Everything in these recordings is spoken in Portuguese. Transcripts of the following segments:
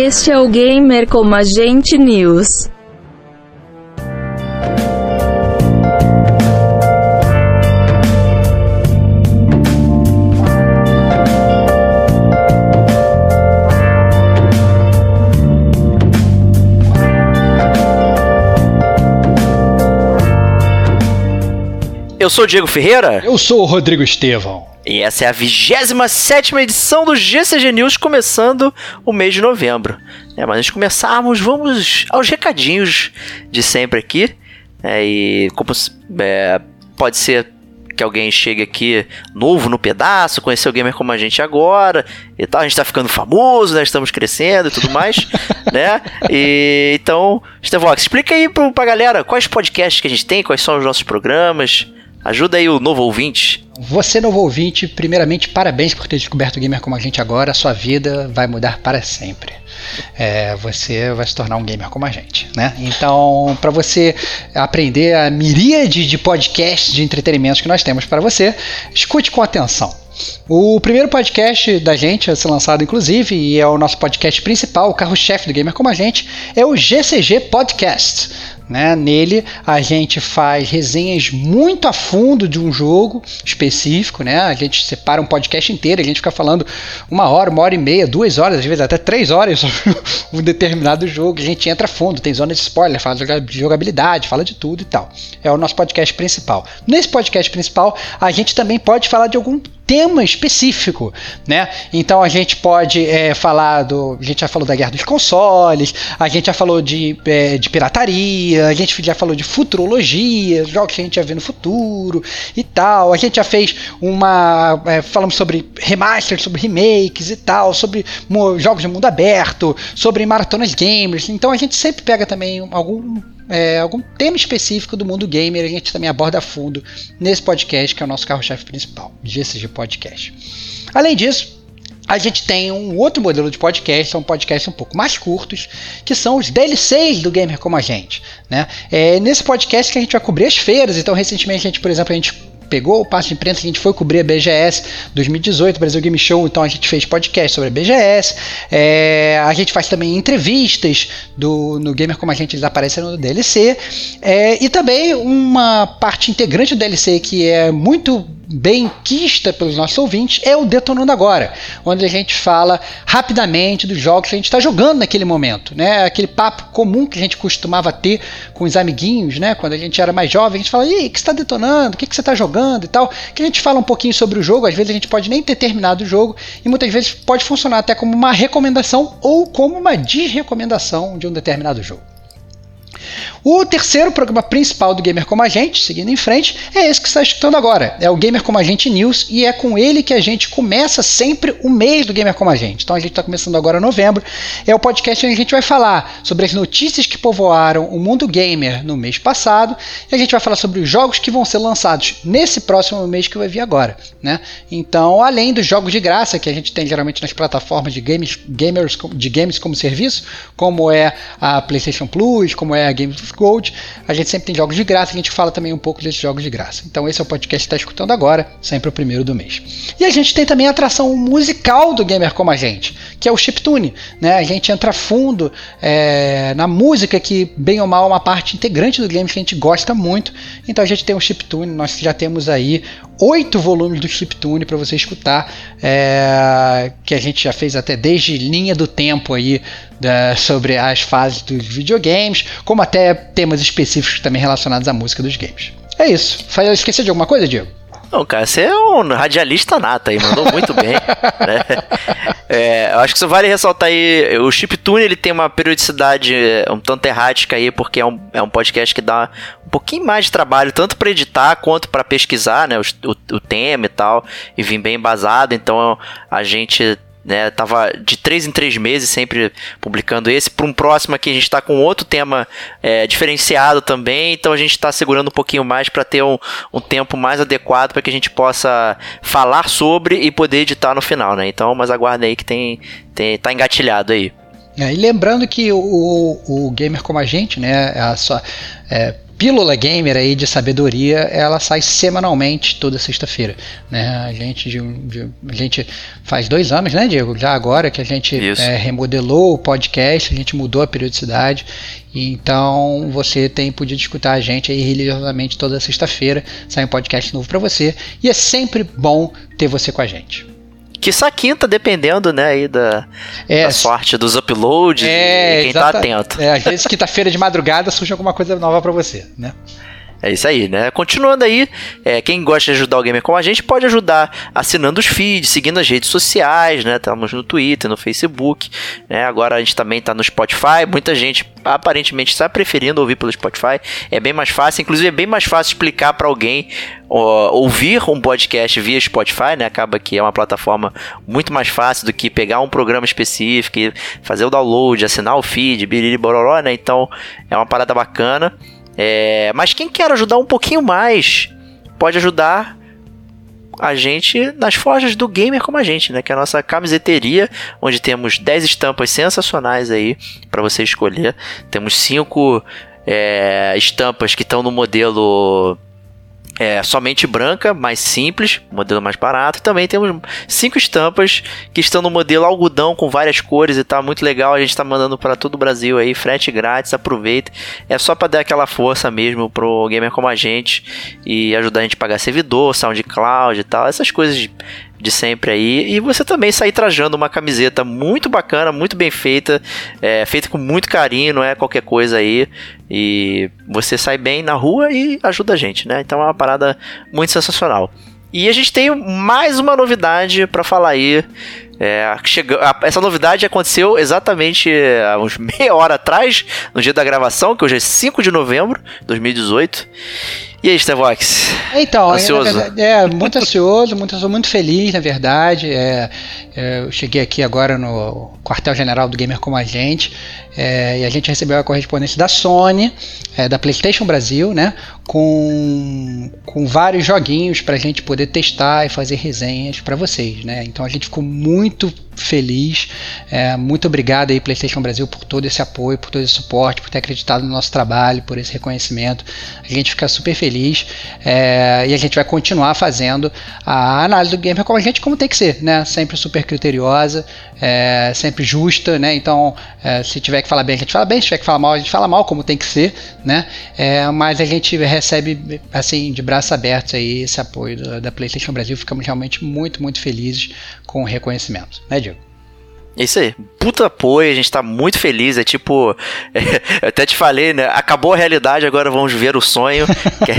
Este é o Gamer como Agente News. Eu sou o Diego Ferreira. Eu sou o Rodrigo Estevão. E essa é a 27 edição do GCG News, começando o mês de novembro. É, mas antes de começarmos, vamos aos recadinhos de sempre aqui. É, e como é, pode ser que alguém chegue aqui novo no pedaço, conhecer o gamer como a gente agora e tal. A gente tá ficando famoso, né? Estamos crescendo e tudo mais, né? E então, Estevox, explica aí pra, pra galera quais podcasts que a gente tem, quais são os nossos programas. Ajuda aí o novo ouvinte. Você, novo ouvinte, primeiramente, parabéns por ter descoberto o gamer como a gente agora. Sua vida vai mudar para sempre. É, você vai se tornar um gamer como a gente, né? Então, para você aprender a miríade de podcasts de entretenimentos que nós temos para você, escute com atenção. O primeiro podcast da gente a ser lançado, inclusive, e é o nosso podcast principal, o carro-chefe do Gamer Como a Gente, é o GCG Podcast. Né? Nele a gente faz resenhas muito a fundo de um jogo específico, né? A gente separa um podcast inteiro, a gente fica falando uma hora, uma hora e meia, duas horas, às vezes até três horas sobre um determinado jogo. A gente entra a fundo, tem zona de spoiler, fala de jogabilidade, fala de tudo e tal. É o nosso podcast principal. Nesse podcast principal, a gente também pode falar de algum tema específico, né? Então a gente pode é, falar do, a gente já falou da guerra dos consoles, a gente já falou de, é, de pirataria, a gente já falou de futurologia, jogos que a gente já vê no futuro e tal. A gente já fez uma, é, falamos sobre remasters, sobre remakes e tal, sobre jogos de mundo aberto, sobre maratonas gamers. Então a gente sempre pega também algum é, algum tema específico do mundo gamer, a gente também aborda a fundo nesse podcast, que é o nosso carro-chefe principal, GCG Podcast. Além disso, a gente tem um outro modelo de podcast, são podcasts um pouco mais curtos, que são os DLCs do Gamer Como a Gente. Né? É nesse podcast que a gente vai cobrir as feiras, então recentemente a gente, por exemplo, a gente pegou o passo de imprensa, a gente foi cobrir a BGS 2018, Brasil Game Show, então a gente fez podcast sobre a BGS. É, a gente faz também entrevistas do, no Gamer como a gente eles aparecem no DLC. É, e também uma parte integrante do DLC que é muito bem quista pelos nossos ouvintes é o Detonando Agora, onde a gente fala rapidamente dos jogos que a gente está jogando naquele momento, né? Aquele papo comum que a gente costumava ter com os amiguinhos, né? Quando a gente era mais jovem, a gente fala, e o que está detonando? O que, que você está jogando e tal? Que a gente fala um pouquinho sobre o jogo, às vezes a gente pode nem ter terminado o jogo e muitas vezes pode funcionar até como uma recomendação ou como uma desrecomendação de um determinado jogo. O terceiro programa principal do Gamer Como a Gente, seguindo em frente, é esse que está escutando agora. É o Gamer Como a Gente News e é com ele que a gente começa sempre o mês do Gamer Como a Gente. Então a gente está começando agora novembro. É o podcast onde a gente vai falar sobre as notícias que povoaram o mundo gamer no mês passado e a gente vai falar sobre os jogos que vão ser lançados nesse próximo mês que vai vir agora. Né? Então, além dos jogos de graça que a gente tem geralmente nas plataformas de games, gamers, de games como serviço, como é a PlayStation Plus, como é a Games Gold. A gente sempre tem jogos de graça, a gente fala também um pouco desses jogos de graça. Então esse é o podcast que está escutando agora, sempre o primeiro do mês. E a gente tem também a atração musical do Gamer Como a Gente, que é o Chiptune. Né? A gente entra fundo é, na música, que bem ou mal é uma parte integrante do game que a gente gosta muito. Então a gente tem o Chiptune, nós já temos aí oito volumes do Chiptune para você escutar, é, que a gente já fez até desde linha do tempo aí da, sobre as fases dos videogames, como até temas específicos também relacionados à música dos games. É isso. Eu esqueci de alguma coisa, Diego? Não, cara, você é um radialista nata aí, mandou muito bem. Né? É, eu acho que isso vale ressaltar aí, o Chiptune ele tem uma periodicidade um tanto errática aí, porque é um, é um podcast que dá um pouquinho mais de trabalho, tanto para editar quanto para pesquisar, né, o, o, o tema e tal, e vir bem embasado, então a gente né? Tava de três em três meses sempre publicando esse. Para um próximo aqui a gente está com outro tema é, diferenciado também, então a gente está segurando um pouquinho mais para ter um, um tempo mais adequado para que a gente possa falar sobre e poder editar no final, né? Então, mas aguardem aí que tem, tem tá engatilhado aí. É, e lembrando que o, o, gamer como a gente, né, é a sua, é, Pílula Gamer aí de sabedoria, ela sai semanalmente toda sexta-feira. Né? A, gente, de, de, a gente faz dois anos, né, Diego? Já agora que a gente é, remodelou o podcast, a gente mudou a periodicidade. Então você tem podido escutar a gente aí religiosamente toda sexta-feira. Sai um podcast novo para você. E é sempre bom ter você com a gente. Que só quinta, dependendo, né, aí da, é, da sorte dos uploads é, e quem tá atento. É, às vezes quinta-feira de madrugada surge alguma coisa nova para você, né? É isso aí, né? Continuando aí, é, quem gosta de ajudar o gamer como a gente pode ajudar assinando os feeds, seguindo as redes sociais, né? Estamos no Twitter, no Facebook, né? Agora a gente também está no Spotify. Muita gente aparentemente está preferindo ouvir pelo Spotify. É bem mais fácil, inclusive é bem mais fácil explicar para alguém ó, ouvir um podcast via Spotify, né? Acaba que é uma plataforma muito mais fácil do que pegar um programa específico, fazer o download, assinar o feed, biriri bororó, né? Então é uma parada bacana. É, mas quem quer ajudar um pouquinho mais, pode ajudar a gente nas forjas do gamer como a gente, né? Que é a nossa camiseteria, onde temos 10 estampas sensacionais aí para você escolher. Temos 5 é, estampas que estão no modelo é, somente branca, mais simples, modelo mais barato. Também temos cinco estampas que estão no modelo algodão com várias cores e tá muito legal. A gente está mandando para todo o Brasil aí, frete grátis, aproveita. É só para dar aquela força mesmo pro gamer como a gente e ajudar a gente a pagar servidor, SoundCloud e tal, essas coisas de sempre aí. E você também sair trajando uma camiseta muito bacana, muito bem feita, é, feita com muito carinho, não é qualquer coisa aí. E você sai bem na rua e ajuda a gente, né? Então é uma parada muito sensacional. E a gente tem mais uma novidade para falar aí. É, chega, essa novidade aconteceu exatamente há uns meia hora atrás, no dia da gravação, que hoje é 5 de novembro de 2018. E aí, Stevox? Então, ansioso? Verdade, é, muito ansioso, muito, muito feliz, na verdade. É, é, eu cheguei aqui agora no quartel-general do Gamer Como a Gente é, e a gente recebeu a correspondência da Sony, é, da PlayStation Brasil, né, com, com vários joguinhos para a gente poder testar e fazer resenhas para vocês. Né? Então a gente ficou muito muito feliz. É, muito obrigado aí, PlayStation Brasil, por todo esse apoio, por todo esse suporte, por ter acreditado no nosso trabalho, por esse reconhecimento. A gente fica super feliz é, e a gente vai continuar fazendo a análise do gamer como a gente como tem que ser, né? Sempre super criteriosa, é, sempre justa, né? Então, é, se tiver que falar bem, a gente fala bem, se tiver que falar mal, a gente fala mal, como tem que ser, né? É, mas a gente recebe, assim, de braços abertos aí esse apoio da, da PlayStation Brasil. Ficamos realmente muito, muito felizes com o reconhecimento, né, Diego? É isso aí. Puta apoio, a gente tá muito feliz. É tipo. É, eu até te falei, né? Acabou a realidade, agora vamos ver o sonho. quer,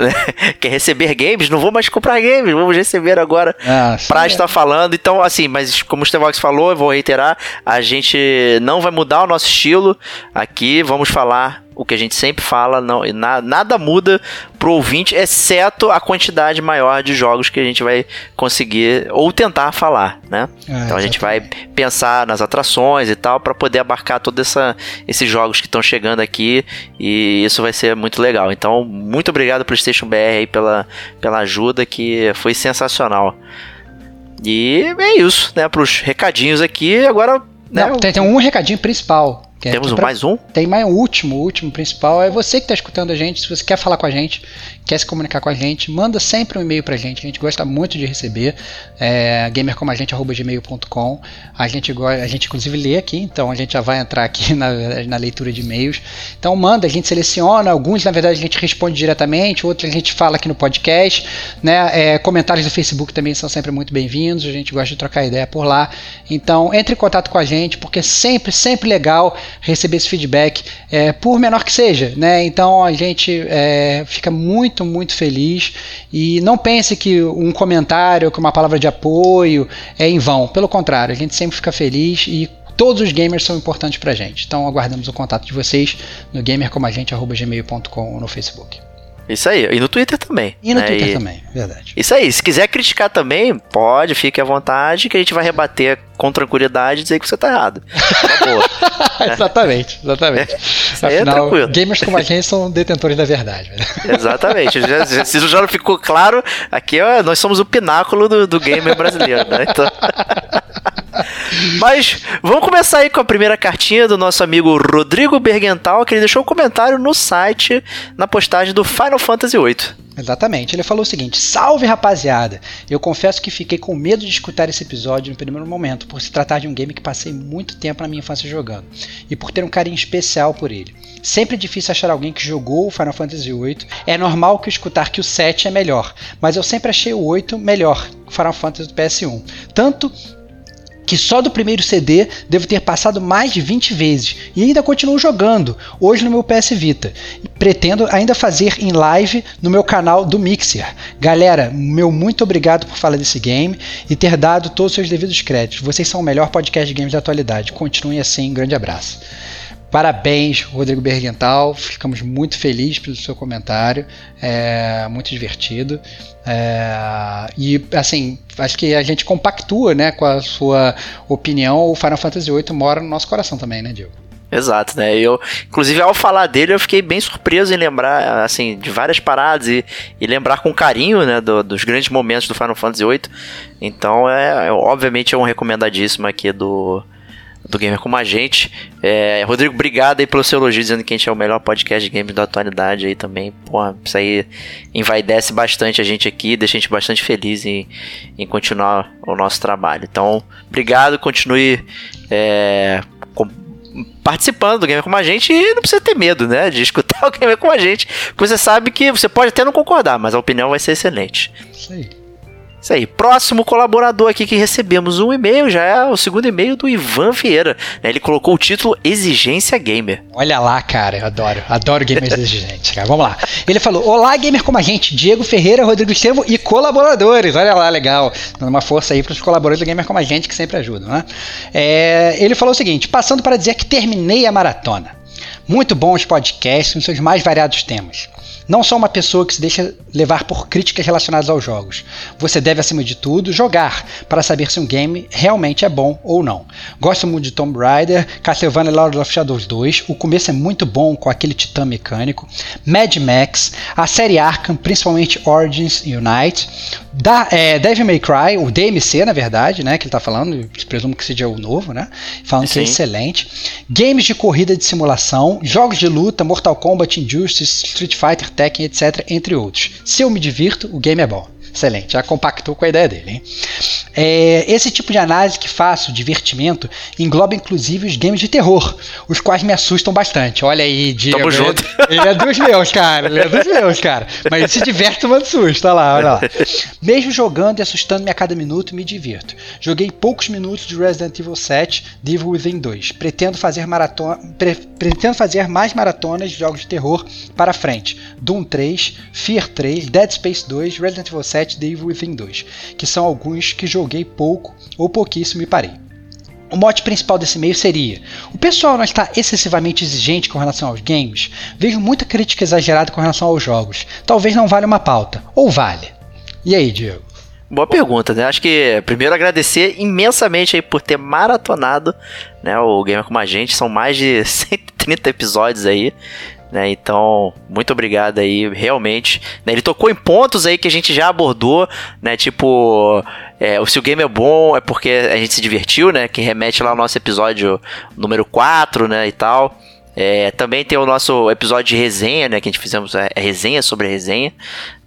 né? quer receber games? Não vou mais comprar games, vamos receber agora ah, pra estar falando. Então, assim, mas como o Stevox falou, eu vou reiterar: a gente não vai mudar o nosso estilo aqui, vamos falar o que a gente sempre fala, não, na, nada muda pro ouvinte, exceto a quantidade maior de jogos que a gente vai conseguir ou tentar falar, né? É, então a gente vai pensar nas atrações e tal para poder abarcar todos esses jogos que estão chegando aqui e isso vai ser muito legal. Então, muito obrigado PlayStation BR aí pela, pela ajuda que foi sensacional. E é isso, né? Para os recadinhos aqui, agora. Né, Não, tem, tem um recadinho principal é Temos pra, mais um? Tem mais um último, o último principal. É você que está escutando a gente. Se você quer falar com a gente, quer se comunicar com a gente, manda sempre um e-mail para a gente. A gente gosta muito de receber. É, gamercomagente.gmail.com a gente, a gente inclusive lê aqui, então a gente já vai entrar aqui na, na leitura de e-mails. Então manda, a gente seleciona. Alguns, na verdade, a gente responde diretamente, outros a gente fala aqui no podcast. Né? É, comentários do Facebook também são sempre muito bem-vindos. A gente gosta de trocar ideia por lá. Então entre em contato com a gente, porque é sempre, sempre legal receber esse feedback, é, por menor que seja, né? Então a gente é, fica muito, muito feliz e não pense que um comentário, que uma palavra de apoio é em vão. Pelo contrário, a gente sempre fica feliz e todos os gamers são importantes pra gente. Então aguardamos o contato de vocês no gamercomagente.gmail.com no Facebook. Isso aí, e no Twitter também. E no né? Twitter e... também, verdade. Isso aí, se quiser criticar também, pode, fique à vontade, que a gente vai rebater com tranquilidade e dizer que você tá errado. Tá boa. exatamente, exatamente. Isso aí é Afinal, é tranquilo. gamers como a gente são detentores da verdade. Né? Exatamente. Se já não ficou claro, aqui ó, nós somos o pináculo do, do gamer brasileiro, né? Então... Mas vamos começar aí com a primeira cartinha do nosso amigo Rodrigo Bergental, que ele deixou um comentário no site, na postagem do Final Fantasy VIII. Exatamente. Ele falou o seguinte: Salve rapaziada! Eu confesso que fiquei com medo de escutar esse episódio no primeiro momento, por se tratar de um game que passei muito tempo na minha infância jogando, e por ter um carinho especial por ele. Sempre é difícil achar alguém que jogou o Final Fantasy VIII. É normal que escutar que o 7 é melhor, mas eu sempre achei o 8 melhor, o Final Fantasy do PS1. Tanto que só do primeiro CD devo ter passado mais de 20 vezes e ainda continuo jogando, hoje no meu PS Vita. Pretendo ainda fazer em live no meu canal do Mixer. Galera, meu muito obrigado por falar desse game e ter dado todos os seus devidos créditos. Vocês são o melhor podcast de games da atualidade. Continuem assim, grande abraço. Parabéns, Rodrigo Bergental. Ficamos muito felizes pelo seu comentário. É muito divertido. É, e assim, acho que a gente compactua né, com a sua opinião. O Final Fantasy VIII mora no nosso coração também, né, Diego? Exato, né? Eu, inclusive, ao falar dele, eu fiquei bem surpreso em lembrar, assim, de várias paradas e, e lembrar com carinho, né, do, dos grandes momentos do Final Fantasy VIII. Então, é, é obviamente, é um recomendadíssimo aqui do, do Gamer Como a Gente. É, Rodrigo, obrigado aí pelo seu elogio, dizendo que a gente é o melhor podcast de games da atualidade aí também. Porra, isso aí envaidece bastante a gente aqui, deixa a gente bastante feliz em, em continuar o nosso trabalho. Então, obrigado, continue é, com, participando do Gamer Como a Gente e não precisa ter medo, né, de escutar o Gamer Como a Gente, porque você sabe que você pode até não concordar, mas a opinião vai ser excelente. Isso aí. Isso aí. Próximo colaborador aqui que recebemos um e-mail, já é o segundo e-mail do Ivan Vieira. Né? Ele colocou o título Exigência Gamer. Olha lá, cara, eu adoro. Adoro gamers exigentes, cara. Vamos lá. Ele falou: Olá, gamer como a gente, Diego Ferreira, Rodrigo Estevam e colaboradores. Olha lá, legal. Dando uma força aí para os colaboradores do gamer como a gente, que sempre ajudam, né? É, ele falou o seguinte: passando para dizer que terminei a maratona. Muito bons podcasts nos seus mais variados temas. Não sou uma pessoa que se deixa levar por críticas relacionadas aos jogos. Você deve, acima de tudo, jogar para saber se um game realmente é bom ou não. Gosto muito de Tomb Raider, Castlevania Lord of Shadows 2. O começo é muito bom com aquele titã mecânico. Mad Max, a série Arkham, principalmente Origins Unite. Da, é, Devil May Cry, o DMC, na verdade, né? Que ele tá falando, presumo que seja o novo, né? Falando Sim. que é excelente. Games de corrida de simulação, jogos de luta, Mortal Kombat, Injustice, Street Fighter, Tekken, etc., entre outros. Se eu me divirto, o game é bom. Excelente, já compactou com a ideia dele. Hein? É, esse tipo de análise que faço, divertimento, engloba inclusive os games de terror, os quais me assustam bastante. Olha aí, Diego. Tamo junto. Ele é dos meus, cara. Ele é dos meus, cara. Mas ele se diverte tomando susto, olha lá, olha lá. Mesmo jogando e assustando-me a cada minuto, me divirto. Joguei poucos minutos de Resident Evil 7, The Evil Within 2. Pretendo fazer, maratona, pre, pretendo fazer mais maratonas de jogos de terror para frente. Doom 3, Fear 3, Dead Space 2, Resident Evil 7 7 The Evil Within 2, que são alguns que joguei pouco ou pouquíssimo e parei. O mote principal desse meio seria: o pessoal não está excessivamente exigente com relação aos games? Vejo muita crítica exagerada com relação aos jogos. Talvez não valha uma pauta. Ou vale? E aí, Diego? Boa pergunta, né? Acho que primeiro agradecer imensamente aí por ter maratonado né, o Gamer com a gente. São mais de 130 episódios aí. Né? Então, muito obrigado aí, realmente. Né? Ele tocou em pontos aí que a gente já abordou, né? Tipo, é, se o game é bom é porque a gente se divertiu, né? Que remete lá ao nosso episódio número 4, né? E tal. É, também tem o nosso episódio de resenha, né? Que a gente fizemos a, a resenha sobre a resenha,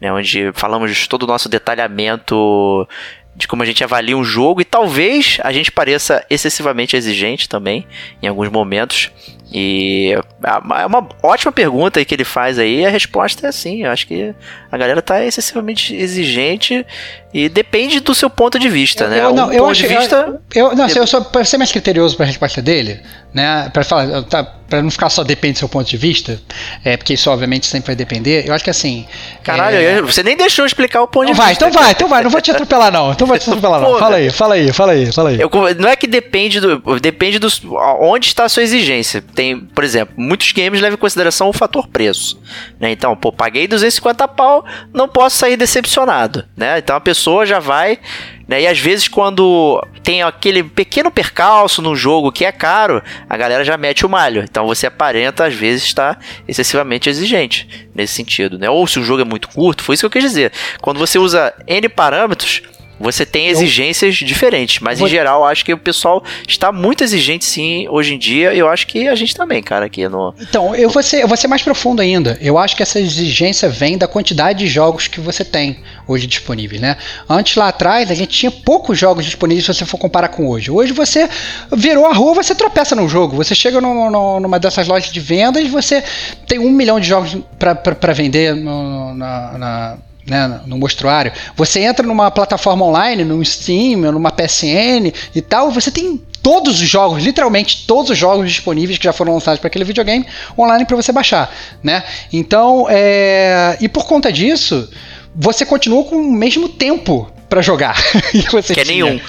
né? Onde falamos de todo o nosso detalhamento de como a gente avalia um jogo e talvez a gente pareça excessivamente exigente também em alguns momentos. E é uma ótima pergunta aí que ele faz aí, a resposta é sim. Eu acho que a galera tá excessivamente exigente e depende do seu ponto de vista, eu, né? Eu, não, um eu ponto acho, de vista. Eu, eu, não, eu sou, pra ser mais criterioso para a resposta dele, né? Para falar, tá, para não ficar só depende do seu ponto de vista, é porque isso obviamente sempre vai depender. Eu acho que assim. Caralho, é... você nem deixou eu explicar o ponto então de vai, vista. Então vai, então vai, não vou te atropelar não. Então vou te atropelar não. Fala aí, fala aí, fala aí, fala aí. Eu, não é que depende do, depende dos onde está a sua exigência. Tem, por exemplo, muitos games levam em consideração o fator preço, né? Então, pô, paguei 250 pau, não posso sair decepcionado, né? Então a pessoa já vai né? E às vezes, quando tem aquele pequeno percalço no jogo que é caro, a galera já mete o malho. Então você aparenta, às vezes, estar excessivamente exigente nesse sentido. Né? Ou se o jogo é muito curto, foi isso que eu quis dizer. Quando você usa N parâmetros, você tem exigências eu... diferentes, mas vou... em geral acho que o pessoal está muito exigente sim hoje em dia. E eu acho que a gente também, cara, aqui no. Então, eu vou, ser, eu vou ser mais profundo ainda. Eu acho que essa exigência vem da quantidade de jogos que você tem hoje disponíveis, né? Antes lá atrás a gente tinha poucos jogos disponíveis se você for comparar com hoje. Hoje você virou a rua, você tropeça num jogo. Você chega no, no, numa dessas lojas de vendas, você tem um milhão de jogos para vender no, na, na né, no mostruário. Você entra numa plataforma online, no Steam, numa PSN e tal, você tem todos os jogos, literalmente todos os jogos disponíveis que já foram lançados para aquele videogame online para você baixar, né? Então, é... e por conta disso, você continua com o mesmo tempo para jogar. que é nenhum.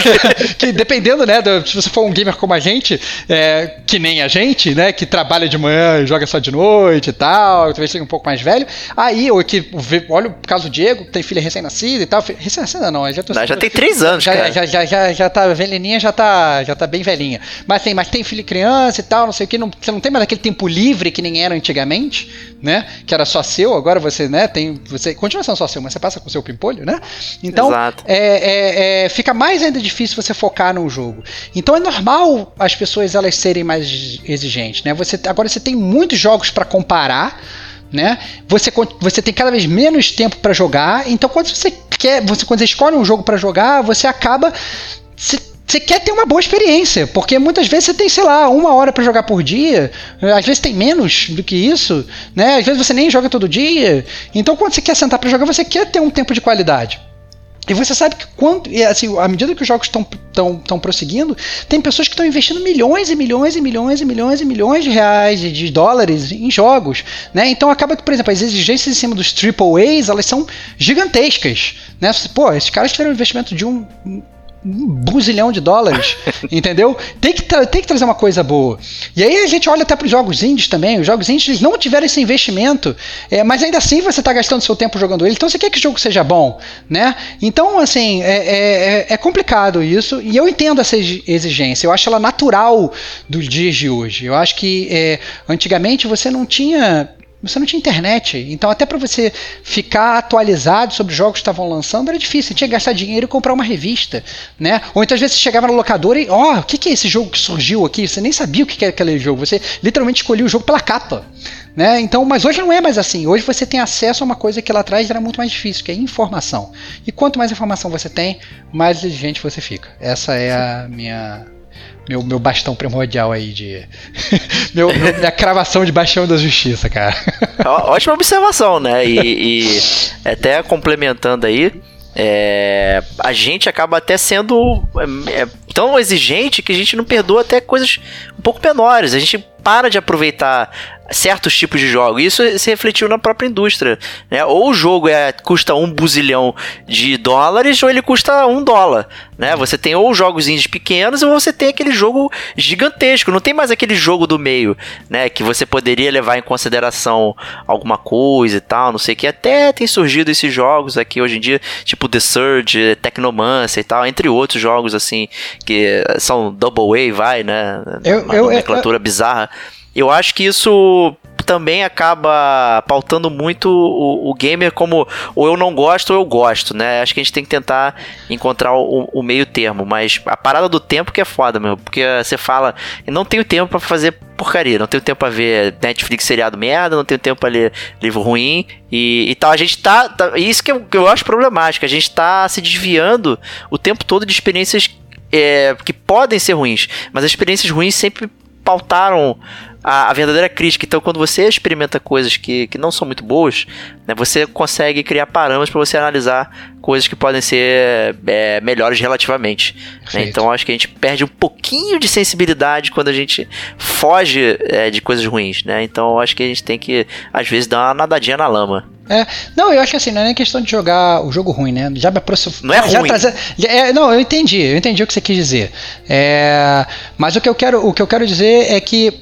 que dependendo, né, do, se você for um gamer como a gente, é, que nem a gente, né, que trabalha de manhã e joga só de noite e tal, talvez seja um pouco mais velho, aí, ou que, olha o caso do Diego, tem filha recém-nascida e tal, recém-nascida não, já, tô, não, já tem três anos, já, cara. Já, já, já, já tá velhinha, já tá, já tá bem velhinha. Mas tem, mas tem filha e criança e tal, não sei o que, não, você não tem mais aquele tempo livre que nem era antigamente, né, que era só seu, agora você, né, tem, você, continua sendo só seu, mas você passa com o seu pimpolho, né, então. É, é, é, fica mais ainda difícil você focar num jogo. Então é normal as pessoas elas serem mais exigentes, né? Você, agora você tem muitos jogos para comparar, né? Você, você tem cada vez menos tempo para jogar. Então quando você quer, você quando você escolhe um jogo para jogar, você acaba você quer ter uma boa experiência, porque muitas vezes você tem, sei lá, uma hora para jogar por dia, às vezes tem menos do que isso, né? Às vezes você nem joga todo dia. Então, quando você quer sentar para jogar, você quer ter um tempo de qualidade. E você sabe que quando, assim, à medida que os jogos estão prosseguindo, tem pessoas que estão investindo milhões e milhões e milhões e milhões e milhões de reais, de, de dólares em jogos, né? Então acaba que, por exemplo, as exigências em cima dos triple A's, elas são gigantescas, né? Pô, esses caras tiveram um investimento de um um buzilhão de dólares, entendeu? Tem que, tem que trazer uma coisa boa. E aí a gente olha até para os jogos indies também. Os jogos indies não tiveram esse investimento, é, mas ainda assim você está gastando seu tempo jogando ele. Então você quer que o jogo seja bom, né? Então, assim, é, é, é complicado isso. E eu entendo essa exigência. Eu acho ela natural dos dias de hoje. Eu acho que é, antigamente você não tinha você não tinha internet. Então, até para você ficar atualizado sobre os jogos que estavam lançando, era difícil. Você tinha que gastar dinheiro e comprar uma revista. Né? Ou então, às vezes, você chegava no locador e, ó, oh, o que, que é esse jogo que surgiu aqui? Você nem sabia o que era aquele jogo. Você literalmente escolhia o jogo pela capa. Né? Então, mas hoje não é mais assim. Hoje você tem acesso a uma coisa que lá atrás era muito mais difícil, que é informação. E quanto mais informação você tem, mais exigente você fica. Essa é a minha meu, meu bastão primordial aí de. meu, minha cravação de bastião da justiça, cara. Ótima observação, né? E, e até complementando aí. É, a gente acaba até sendo é, é, tão exigente que a gente não perdoa até coisas um pouco menores. A gente para de aproveitar certos tipos de jogos. Isso se refletiu na própria indústria. Né? Ou o jogo é, custa um buzilhão de dólares, ou ele custa um dólar. Né? Você tem ou jogos indies pequenos, ou você tem aquele jogo gigantesco. Não tem mais aquele jogo do meio, né? Que você poderia levar em consideração alguma coisa e tal, não sei o que. Até tem surgido esses jogos aqui hoje em dia, tipo The Surge, Technomancer e tal, entre outros jogos assim, que são Double A, vai, né? Eu, Uma eu, nomenclatura eu, bizarra. Eu acho que isso também acaba pautando muito o, o, gamer como ou eu não gosto ou eu gosto, né? Acho que a gente tem que tentar encontrar o, o meio termo, mas a parada do tempo que é foda, meu, porque você fala, não tenho tempo para fazer porcaria, não tenho tempo pra ver Netflix seriado merda, não tenho tempo pra ler livro ruim e, e tal. A gente tá, tá isso que eu, que eu acho problemático, a gente tá se desviando o tempo todo de experiências é, que podem ser ruins, mas as experiências ruins sempre pautaram a, a, verdadeira crítica. Então, quando você experimenta coisas que, que não são muito boas, né, você consegue criar parâmetros para você analisar coisas que podem ser é, melhores relativamente. Né? Então, acho que a gente perde um pouquinho de sensibilidade quando a gente foge é, de coisas ruins. Né? Então, acho que a gente tem que, às vezes, dar uma nadadinha na lama. É, não, eu acho que assim, não é nem questão de jogar o jogo ruim, né? Já me aproximou. Não é já ruim. Trazer, é, não, eu entendi, eu entendi o que você quis dizer. É, mas o que eu quero, o que eu quero dizer é que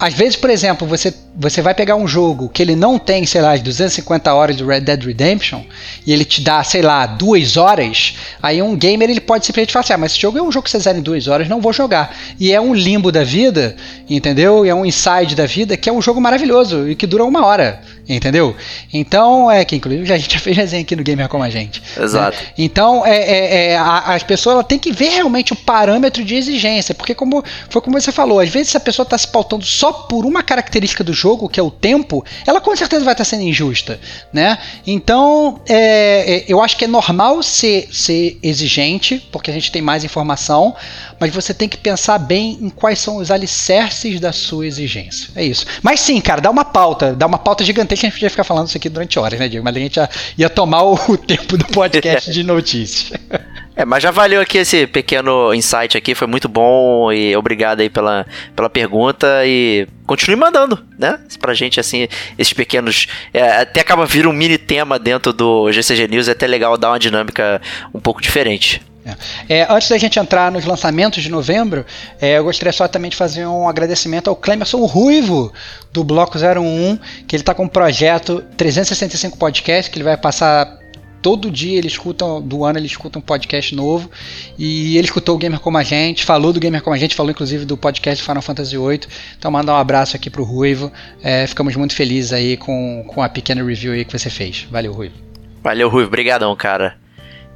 às vezes, por exemplo, você, você vai pegar um jogo que ele não tem, sei lá, as 250 horas de Red Dead Redemption e ele te dá, sei lá, duas horas, aí um gamer ele pode simplesmente falar assim, ah, mas esse jogo é um jogo que você zera em duas horas, não vou jogar. E é um limbo da vida, entendeu? E é um inside da vida que é um jogo maravilhoso e que dura uma hora. Entendeu? Então, é que inclusive a gente já fez resenha aqui no Gamer Como a Gente. Né? Exato. Né? Então, é, é, é a, as pessoas têm que ver realmente o parâmetro de exigência, porque como foi como você falou, às vezes a pessoa está se pautando só por uma característica do jogo, que é o tempo, ela com certeza vai estar sendo injusta, né? Então, é, é, eu acho que é normal ser, ser exigente, porque a gente tem mais informação, mas você tem que pensar bem em quais são os alicerces da sua exigência. É isso. Mas sim, cara, dá uma pauta, dá uma pauta gigantesca, a gente podia ficar falando isso aqui durante horas, né, Diego? Mas a gente ia, ia tomar o tempo do podcast de notícias. É, mas já valeu aqui esse pequeno insight aqui, foi muito bom e obrigado aí pela, pela pergunta e continue mandando, né? Pra gente, assim, esses pequenos. É, até acaba vir um mini tema dentro do GCG News, é até legal dar uma dinâmica um pouco diferente. É, antes da gente entrar nos lançamentos de novembro, é, eu gostaria só também de fazer um agradecimento ao Clemerson Ruivo, do Bloco 01, que ele está com um projeto 365 Podcast, que ele vai passar todo dia ele escuta do ano ele escuta um podcast novo e ele escutou o Gamer como a gente, falou do Gamer como a gente, falou inclusive do podcast Final Fantasy VIII. Então manda um abraço aqui pro Ruivo. É, ficamos muito felizes aí com, com a pequena review aí que você fez. Valeu, Ruivo. Valeu, Ruivo. Obrigadão, cara.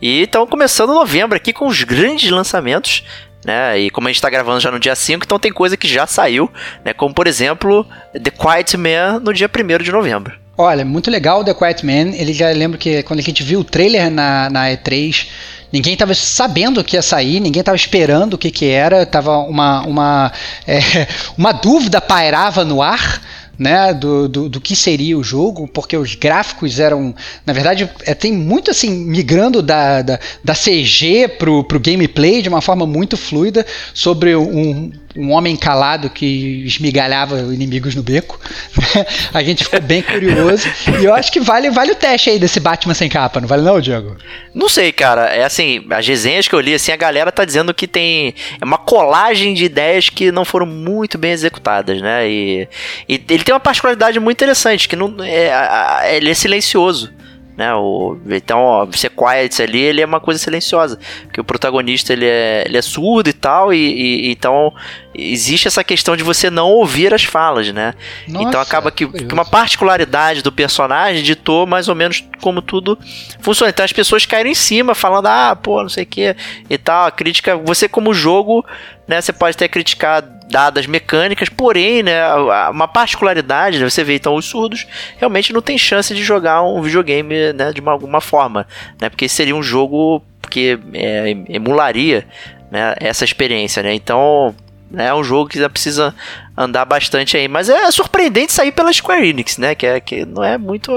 E estão começando novembro aqui com os grandes lançamentos. Né? E como a gente está gravando já no dia 5, então tem coisa que já saiu, né? Como por exemplo, The Quiet Man no dia 1 de novembro. Olha, muito legal o The Quiet Man. Ele já lembro que quando a gente viu o trailer na, na E3, ninguém estava sabendo que ia sair, ninguém estava esperando o que, que era, tava uma, uma, é, uma dúvida pairava no ar né, do, do, do, que seria o jogo, porque os gráficos eram, na verdade, é, tem muito assim, migrando da, da, da CG pro, pro gameplay de uma forma muito fluida sobre um, um homem calado que esmigalhava inimigos no beco. a gente ficou bem curioso. e eu acho que vale, vale o teste aí desse Batman sem capa, não vale não, Diego? Não sei, cara. É assim, as resenhas que eu li, assim, a galera tá dizendo que tem é uma colagem de ideias que não foram muito bem executadas, né? E, e ele tem uma particularidade muito interessante, que não é, ele é silencioso. Né, o, então, ó, ser quiet ali, ele é uma coisa silenciosa. Porque o protagonista ele é, ele é surdo e tal, e, e então existe essa questão de você não ouvir as falas, né? Nossa, então acaba que, que, uma particularidade do personagem ditou mais ou menos como tudo funciona. Então as pessoas caíram em cima falando, ah, pô, não sei o que e tal. A crítica, você como jogo, né, você pode ter criticado dadas mecânicas, porém, né, uma particularidade, né, você vê então os surdos realmente não tem chance de jogar um videogame, né, de uma, alguma forma, né, porque seria um jogo que é, emularia né, essa experiência, né, então é um jogo que precisa andar bastante aí, mas é surpreendente sair pela Square Enix, né, que, é, que não é muito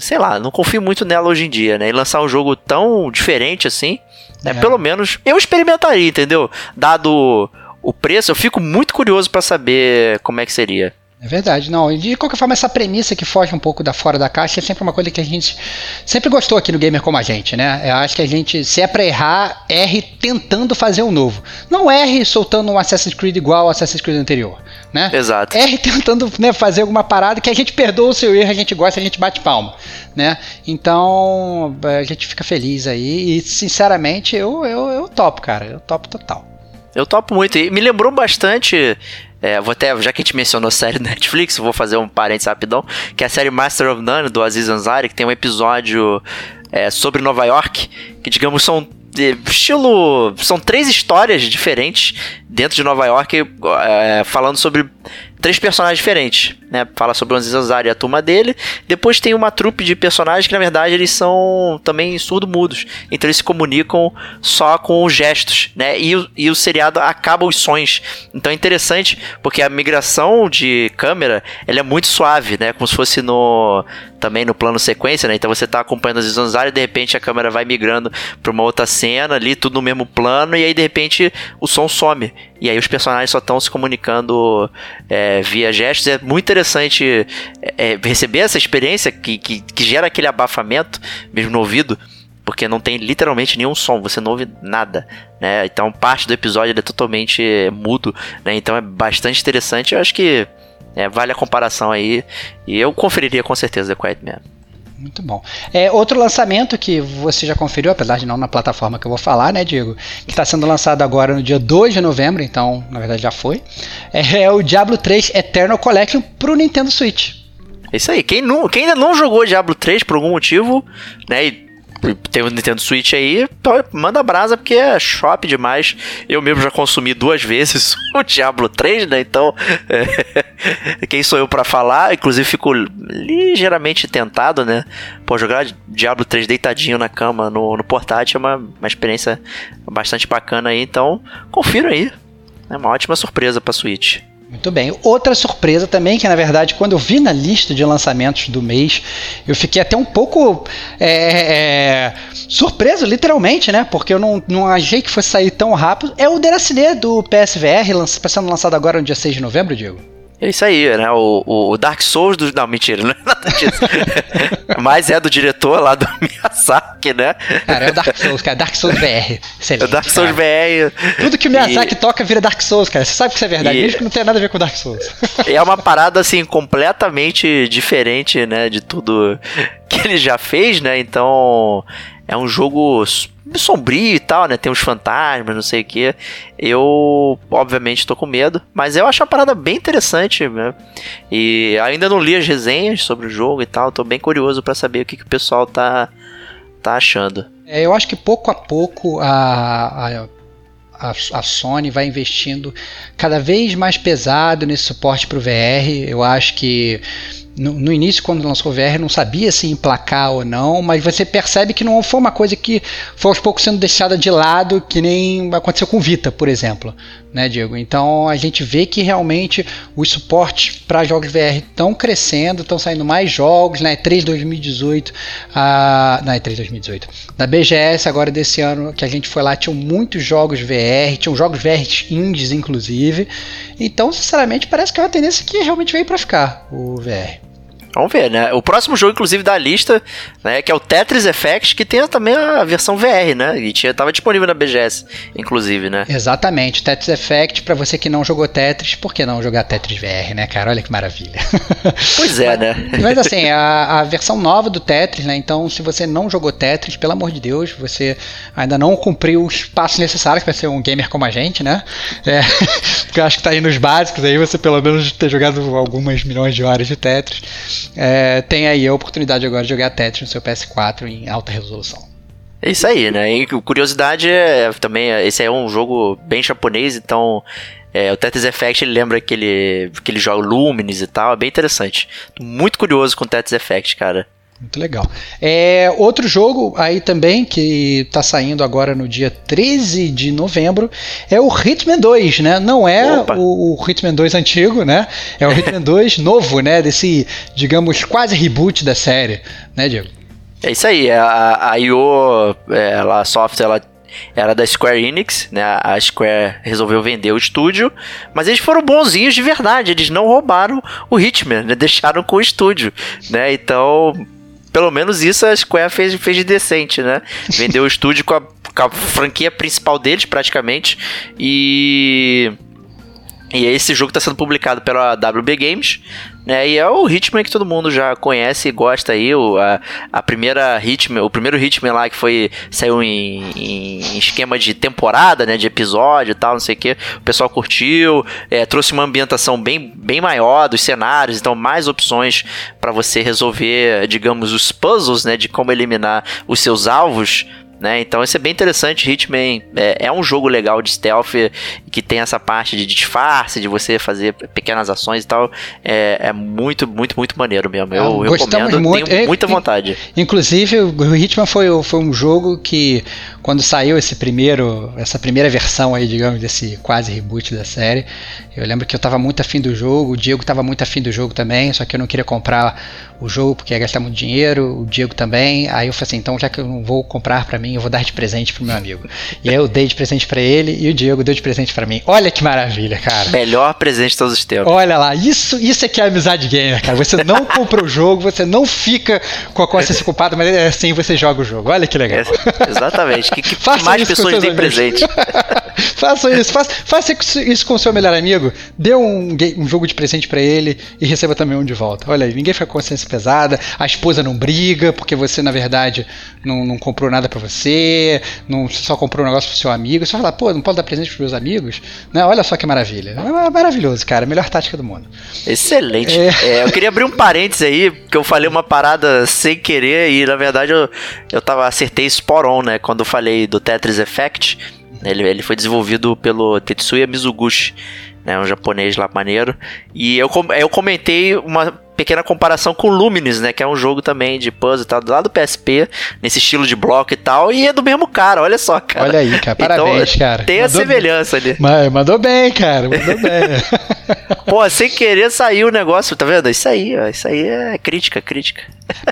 sei lá, não confio muito nela hoje em dia, né? E lançar um jogo tão diferente assim, né? É. Pelo menos eu experimentaria, entendeu? Dado o preço, eu fico muito curioso para saber como é que seria. É verdade, não. De qualquer forma, essa premissa que foge um pouco da fora da caixa é sempre uma coisa que a gente sempre gostou aqui no Gamer como a gente, né? Eu acho que a gente, se é pra errar, erre tentando fazer um novo. Não erre soltando um Assassin's Creed igual ao Assassin's Creed anterior, né? Exato. Erre tentando né, fazer alguma parada que a gente perdoa o seu erro, a gente gosta, a gente bate palma, né? Então, a gente fica feliz aí e, sinceramente, eu, eu, eu topo, cara. Eu topo total. Eu topo muito. E me lembrou bastante. É, vou até, já que a gente mencionou a série Netflix, vou fazer um parênteses rapidão, que é a série Master of None, do Aziz Ansari, que tem um episódio é, sobre Nova York, que digamos são estilo. São três histórias diferentes dentro de Nova York, é, falando sobre três personagens diferentes, né? Fala sobre o Anzizazar e a turma dele. Depois tem uma trupe de personagens que, na verdade, eles são também surdo-mudos. Então eles se comunicam só com os gestos, né? E, o, e o seriado acaba os sons. Então é interessante, porque a migração de câmera, ela é muito suave, né? Como se fosse no também no plano sequência, né? Então você tá acompanhando as Anzizazar e de repente a câmera vai migrando para uma outra cena ali, tudo no mesmo plano, e aí de repente o som some. E aí os personagens só estão se comunicando é, via gestos. É muito interessante é, é, receber essa experiência que, que, que gera aquele abafamento, mesmo no ouvido porque não tem literalmente nenhum som, você não ouve nada, né? Então parte do episódio é totalmente mudo, né? Então é bastante interessante. Eu acho que é, vale a comparação aí e eu conferiria com certeza The Quiet Man. Muito bom. É, outro lançamento que você já conferiu, apesar de não na plataforma que eu vou falar, né, Diego? Que está sendo lançado agora no dia 2 de novembro, então na verdade já foi. É, é o Diablo 3 Eternal Collection para o Nintendo Switch. É isso aí. Quem, não, quem ainda não jogou Diablo 3 por algum motivo, né, e tem o Nintendo Switch aí, manda brasa porque é shop demais. Eu mesmo já consumi duas vezes o Diablo 3, né? Então, é, quem sou eu para falar? Inclusive, fico ligeiramente tentado, né? Pô, jogar Diablo 3 deitadinho na cama no, no portátil é uma, uma experiência bastante bacana aí. Então, confira aí. É uma ótima surpresa pra Switch. Muito bem. Outra surpresa também, que na verdade, quando eu vi na lista de lançamentos do mês, eu fiquei até um pouco é, é, surpreso, literalmente, né? Porque eu não, não achei que fosse sair tão rápido. É o Deracine do PSVR, lanç, sendo lançado agora no dia 6 de novembro, Diego. É isso aí, né? O, o Dark Souls do. Não, mentira, não é nada disso. Mas é do diretor lá do Miyazaki, né? Cara, é o Dark Souls, cara. Dark Souls VR. Excelente, é o Dark Souls cara. VR. Tudo que o Miyazaki e... toca vira Dark Souls, cara. Você sabe que isso é verdade, e... mesmo que não tenha nada a ver com Dark Souls. É uma parada, assim, completamente diferente, né? De tudo que ele já fez, né? Então. É um jogo sombrio e tal, né? Tem uns fantasmas, não sei o que. Eu, obviamente, tô com medo, mas eu acho a parada bem interessante, né? E ainda não li as resenhas sobre o jogo e tal, tô bem curioso para saber o que, que o pessoal tá, tá achando. É, eu acho que pouco a pouco a, a, a, Sony vai investindo cada vez mais pesado nesse suporte para o VR. Eu acho que no, no, início, quando lançou o VR, não sabia se emplacar ou não, mas você percebe que não foi uma coisa que foi aos poucos sendo deixada de lado, que nem aconteceu com Vita, por exemplo, né, Diego? Então a gente vê que realmente os suportes para jogos VR estão crescendo, estão saindo mais jogos, na E3 2018, a, na E3 2018, na BGS agora desse ano que a gente foi lá, tinham muitos jogos VR, tinham jogos VR indies inclusive, então sinceramente parece que é uma tendência que realmente veio para ficar o VR. Vamos ver, né? O próximo jogo, inclusive, da lista, né, que é o Tetris Effect, que tem também a versão VR, né? E tinha, tava disponível na BGS, inclusive, né? Exatamente. Tetris Effect, para você que não jogou Tetris, por que não jogar Tetris VR, né, cara? Olha que maravilha. Pois é, né? Mas assim, a, a versão nova do Tetris, né? Então, se você não jogou Tetris, pelo amor de Deus, você ainda não cumpriu os passos necessários para ser um gamer como a gente, né? É, porque eu acho que tá aí nos básicos aí, você pelo menos ter jogado algumas milhões de horas de Tetris é, tem aí a oportunidade agora de jogar Tetris no seu PS4 em alta resolução. É isso aí, né? E curiosidade é também, esse é um jogo bem japonês, então é, o Tetris Effect ele lembra aquele, aquele jogo Lumines e tal, é bem interessante. Muito curioso com o Tetris Effect, cara. Muito legal. É, outro jogo aí também que está saindo agora no dia 13 de novembro é o Hitman 2, né? Não é o, o, Hitman 2 antigo, né? É o Hitman 2 novo, né? Desse, digamos, quase reboot da série, né, Diego? É isso aí. A, a IO, é, ela, a software, ela era da Square Enix, né? A Square resolveu vender o estúdio, mas eles foram bonzinhos de verdade, eles não roubaram o Hitman, né? deixaram com o estúdio, né? Então, pelo menos isso a Square fez, fez de decente, né? Vendeu o estúdio com a, com a franquia principal deles, praticamente. E. E esse jogo está sendo publicado pela WB Games, né? E é o Hitman que todo mundo já conhece e gosta aí. O, a, a primeira Hitman, o primeiro Hitman lá que foi saiu em, em esquema de temporada, né? De episódio e tal, não sei o que. O pessoal curtiu, é, trouxe uma ambientação bem, bem maior dos cenários, então mais opções para você resolver, digamos, os puzzles, né? De como eliminar os seus alvos né? Então isso é bem interessante. Hitman é, é, um jogo legal de stealth que tem essa parte de disfarce, de você fazer pequenas ações e tal, é, é muito, muito, muito maneiro mesmo. Eu, eu recomendo, muito, tenho muita vontade. Inclusive, o Hitman foi, foi um jogo que, quando saiu esse primeiro, essa primeira versão aí, digamos, desse quase reboot da série, eu lembro que eu tava muito afim do jogo, o Diego tava muito afim do jogo também, só que eu não queria comprar o jogo porque ia gastar muito dinheiro, o Diego também. Aí eu falei assim, então já que eu não vou comprar para mim, eu vou dar de presente pro meu amigo. E aí eu dei de presente para ele e o Diego deu de presente para mim. Olha que maravilha, cara. Melhor presente de todos os tempos. Olha lá, isso, isso é que é amizade gamer, cara. Você não compra o jogo, você não fica com a consciência culpada, mas é assim você joga o jogo. Olha que legal. É, exatamente. Que, que, mais pessoas têm presente? faça isso, faça, faça isso com o seu melhor amigo. Dê um, um jogo de presente para ele e receba também um de volta. Olha aí, ninguém fica com consciência pesada, a esposa não briga porque você, na verdade, não, não comprou nada para você, não só comprou um negócio pro seu amigo. Você vai falar, pô, não posso dar presente pros meus amigos? Né? Olha só que maravilha. É maravilhoso, cara. Melhor tática do mundo. Excelente. É. É, eu queria abrir um parênteses aí, porque eu falei uma parada sem querer e, na verdade, eu, eu tava, acertei spot on, né? Quando eu falei do Tetris Effect. Ele, ele foi desenvolvido pelo Tetsuya Mizuguchi, né, um japonês lá maneiro. E eu, eu comentei uma pequena comparação com Lumines, né? Que é um jogo também de puzzle e tal, lá do PSP, nesse estilo de bloco e tal, e é do mesmo cara, olha só, cara. Olha aí, cara, então, parabéns, então, cara. Tem mandou a semelhança ali. Mas, mandou bem, cara, mandou bem. Pô, sem querer saiu o negócio, tá vendo? Isso aí, ó, isso aí é crítica, crítica.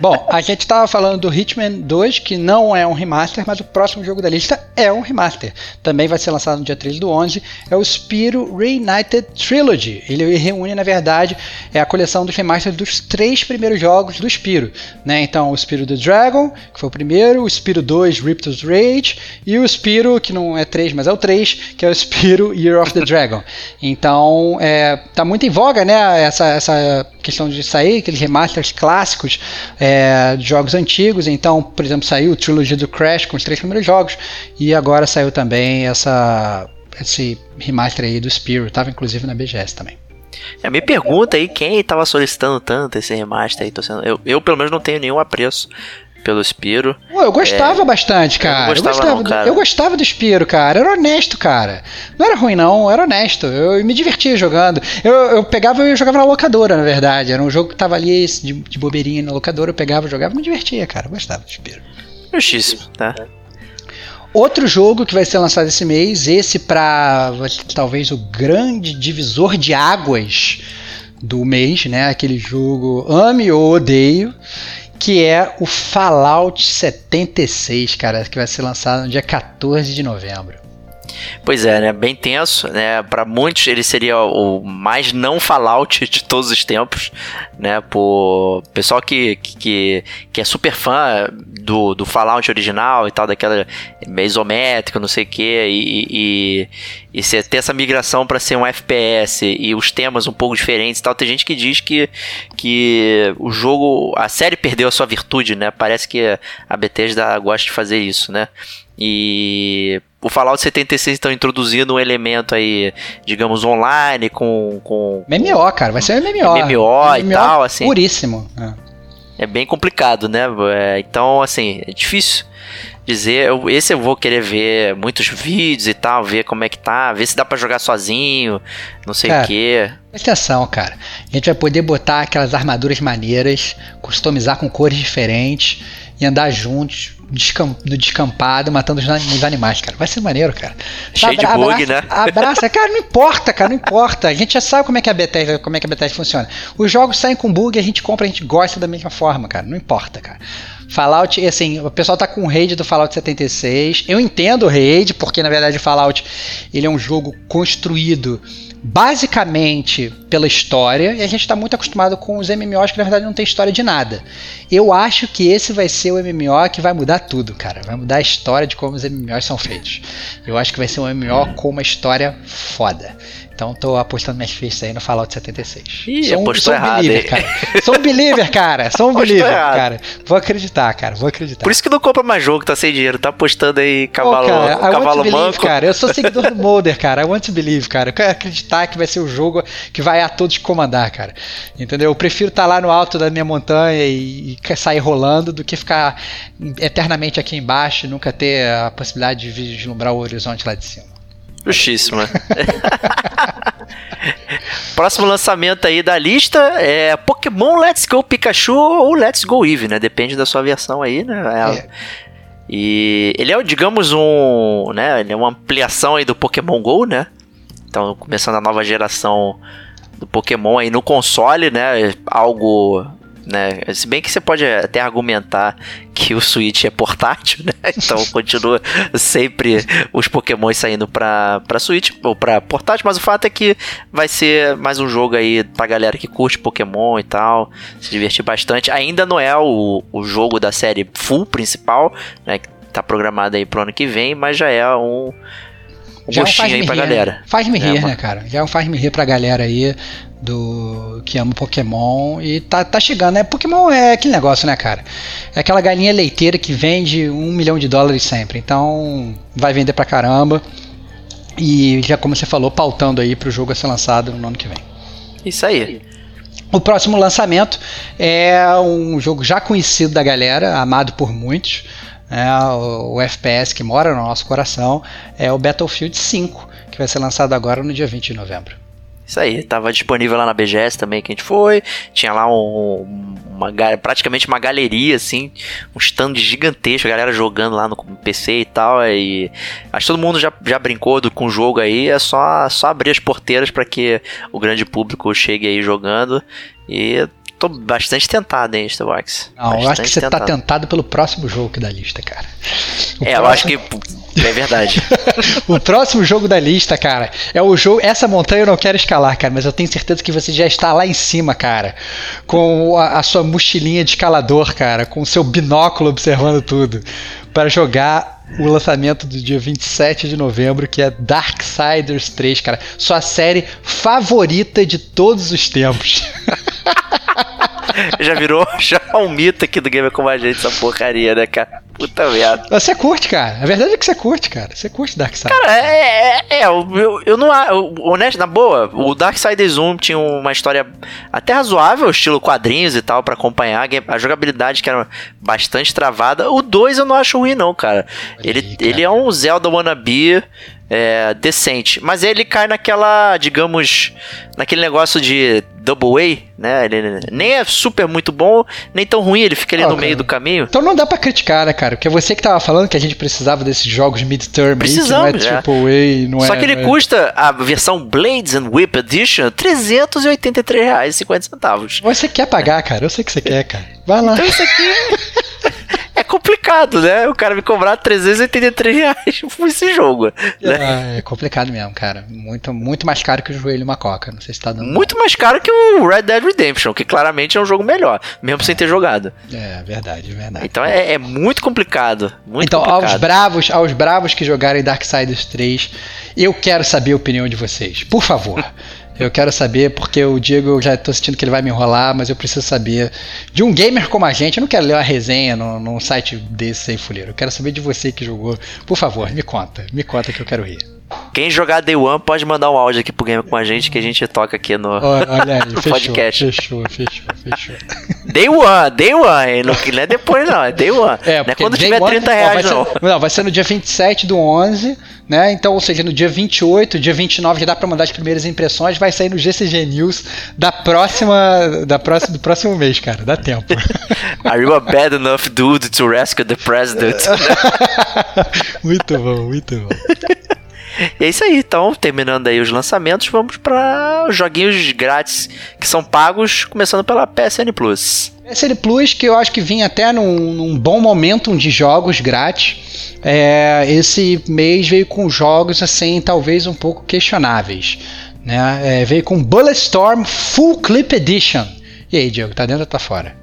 Bom, a gente estava falando do Hitman 2, que não é um remaster, mas o próximo jogo da lista é um remaster. Também vai ser lançado no dia 3 do 11. É o Spiro Reunited Trilogy. Ele reúne, na verdade, é a coleção dos remasters dos três primeiros jogos do Spiro. Né? Então, o Spiro the Dragon, que foi o primeiro, o Spiro 2 Riptos Rage, e o Spiro, que não é 3, mas é o 3, que é o Spiro Year of the Dragon. Então, é, tá muito em voga né, essa, essa questão de sair, aqueles remasters clássicos é, de jogos antigos. Então, por exemplo, saiu o Trilogy do Crash com os três primeiros jogos, e agora saiu também essa, esse remaster aí do Spiro, estava inclusive na BGS também. É, me pergunta aí quem estava solicitando tanto esse remaster aí. Sendo, eu, eu, pelo menos, não tenho nenhum apreço pelo Spiro. Pô, eu gostava é, bastante, cara. Eu gostava, eu gostava, não, cara. Do, eu gostava do Spiro, cara. Era honesto, cara. Não era ruim, não. Era honesto. Eu me divertia jogando. Eu, eu pegava e jogava na locadora, na verdade. Era um jogo que tava ali de, de bobeirinha na locadora. Eu pegava, jogava e me divertia, cara. Eu gostava do Spiro. Justíssimo, tá? Outro jogo que vai ser lançado esse mês, esse para talvez o grande divisor de águas do mês, né? Aquele jogo ame ou odeio, que é o Fallout 76, cara, que vai ser lançado no dia 14 de novembro. Pois é, né? Bem tenso, né? Para muitos ele seria o mais não Fallout de todos os tempos, né? Por pessoal que, que, que é super fã do, do Fallout original e tal, daquela isométrica, não sei o que, e, e, e você ter essa migração para ser um FPS e os temas um pouco diferentes e tal, tem gente que diz que, que o jogo, a série perdeu a sua virtude, né? Parece que a Bethesda gosta de fazer isso, né? E o Fallout 76 estão introduzindo um elemento aí, digamos, online com. com MMO, cara, vai ser um MMO. MMO, MMO e tal, assim. Puríssimo. É. é bem complicado, né? É, então, assim, é difícil dizer. Eu, esse eu vou querer ver muitos vídeos e tal, ver como é que tá, ver se dá para jogar sozinho, não sei o que. Presta atenção, cara. A gente vai poder botar aquelas armaduras maneiras, customizar com cores diferentes e andar juntos no descampado, matando os animais, cara. Vai ser maneiro, cara. Cheio Abra de bug, abraça, né? Abraça, cara, não importa, cara, não importa. A gente já sabe como é que a Bethesda, como é que a Bethesda funciona. Os jogos saem com bug, a gente compra, a gente gosta da mesma forma, cara. Não importa, cara. Fallout, assim, o pessoal tá com o raid do Fallout 76. Eu entendo o raid, porque na verdade o Fallout ele é um jogo construído basicamente pela história, e a gente está muito acostumado com os MMOs que na verdade não tem história de nada. Eu acho que esse vai ser o MMO que vai mudar tudo, cara. Vai mudar a história de como os MMOs são feitos. Eu acho que vai ser um MMO com uma história foda. Então tô apostando minhas fichas aí no Fallout 76. Ih, sou, um, sou um errado, believer, cara. Sou um believer, cara. Sou um believer, cara. Vou acreditar, cara. Vou acreditar. Por isso que não compra mais jogo, tá sem dinheiro. Tá apostando aí cavalo, oh, cara, cavalo believe, manco. cara. Eu sou seguidor do Molder, cara. I want to believe, cara. Eu quero acreditar que vai ser o jogo que vai a todos comandar, cara. Entendeu? Eu prefiro estar tá lá no alto da minha montanha e, e sair rolando do que ficar eternamente aqui embaixo e nunca ter a possibilidade de vislumbrar o horizonte lá de cima. Justíssimo. Próximo lançamento aí da lista é Pokémon Let's Go Pikachu ou Let's Go Eevee, né? Depende da sua versão aí, né? É. é. E ele é, digamos, um, né? Ele é uma ampliação aí do Pokémon Go, né? Então, começando a nova geração do Pokémon aí no console, né? Algo né? Se bem que você pode até argumentar que o Switch é portátil, né? Então continua sempre os Pokémon saindo pra, pra Switch ou pra portátil, mas o fato é que vai ser mais um jogo aí pra galera que curte Pokémon e tal, se divertir bastante. Ainda não é o, o jogo da série full principal, né? Que tá programado aí pro ano que vem, mas já é um um já é um pra rir, galera. Faz-me rir, é, né, cara? Já é um faz-me rir pra galera aí do que ama Pokémon e tá, tá chegando, né? Pokémon é aquele negócio, né, cara? É aquela galinha leiteira que vende um milhão de dólares sempre. Então vai vender pra caramba. E já como você falou, pautando aí pro jogo a ser lançado no ano que vem. Isso aí. O próximo lançamento é um jogo já conhecido da galera, amado por muitos. É, o, o FPS que mora no nosso coração é o Battlefield 5, que vai ser lançado agora no dia 20 de novembro. Isso aí, tava disponível lá na BGS também que a gente foi. Tinha lá um, uma, praticamente uma galeria, assim, um stand gigantesco, a galera jogando lá no PC e tal. E que todo mundo já, já brincou do, com o jogo aí. É só, só abrir as porteiras para que o grande público chegue aí jogando. E tô bastante tentado, hein, Starbucks. Não, bastante eu acho que você tá tentado. tá tentado pelo próximo jogo aqui da lista, cara. O é, próximo... eu acho que é verdade. o próximo jogo da lista, cara, é o jogo. Essa montanha eu não quero escalar, cara, mas eu tenho certeza que você já está lá em cima, cara. Com a, a sua mochilinha de escalador, cara. Com o seu binóculo observando tudo. Para jogar o lançamento do dia 27 de novembro, que é Darksiders 3, cara. Sua série favorita de todos os tempos. já virou já um mito aqui do Gamer Como a Gente, essa porcaria, né, cara? Puta merda. Você curte, cara. A verdade é que você curte, cara. Você curte Darksiders. Cara, é, é, é eu, eu não. Eu, honesto, na boa, o Darksiders 1 tinha uma história até razoável, estilo quadrinhos e tal, para acompanhar. A jogabilidade que era bastante travada. O 2 eu não acho ruim, não, cara. Ele, aí, cara. ele é um Zelda wannabe é, decente. Mas ele cai naquela, digamos, naquele negócio de double A, né? Ele nem é super muito bom, nem tão ruim, ele fica ali oh, no cara. meio do caminho. Então não dá para criticar, né, cara? Porque é você que tava falando que a gente precisava desses jogos mid-term Precisamos, aí, que não é triple A, não Só é, que ele é... custa a versão Blades and Whip Edition 383 reais e Você quer pagar, cara? Eu sei que você quer, cara. Vai lá. Então isso aqui é complicado, né? O cara me cobrar 383 reais por esse jogo. Né? É, complicado mesmo, cara. Muito, muito mais caro que o joelho uma coca. Não sei se tá dando. Muito mais caro que o Red Dead Redemption, que claramente é um jogo melhor, mesmo é. sem ter jogado. É, verdade, verdade. Então é, é muito complicado. Muito então, complicado. aos bravos, aos bravos que jogarem Darksiders 3, eu quero saber a opinião de vocês. Por favor. Eu quero saber, porque o Diego, eu já estou sentindo que ele vai me enrolar, mas eu preciso saber de um gamer como a gente. Eu não quero ler uma resenha num, site desse aí, fuleiro. Eu quero saber de você que jogou. Por favor, me conta. Me conta que eu quero rir. Quem jogar Day One pode mandar um áudio aqui pro Gamer com a gente que a gente toca aqui no, Olha aí, no fechou, podcast. Fechou, fechou, fechou. Day One, Day One, não é depois não, é Day One. É, não é quando tiver 30 reais ó, não. Ser, não, vai ser no dia 27 do 11, né? Então, ou seja, no dia 28, dia 29 já dá para mandar as primeiras impressões, vai sair no GCG News da próxima, da próxima, do próximo mês, cara, dá tempo. Are you a bad enough dude to rescue the president? muito bom, muito bom. E é isso aí, então, terminando aí os lançamentos, vamos para joguinhos grátis que são pagos, começando pela PSN Plus. PSN Plus, que eu acho que vinha até num, num bom momento de jogos grátis. É, esse mês veio com jogos assim, talvez um pouco questionáveis. Né? É, veio com Bulletstorm Full Clip Edition. E aí, Diego, tá dentro ou tá fora?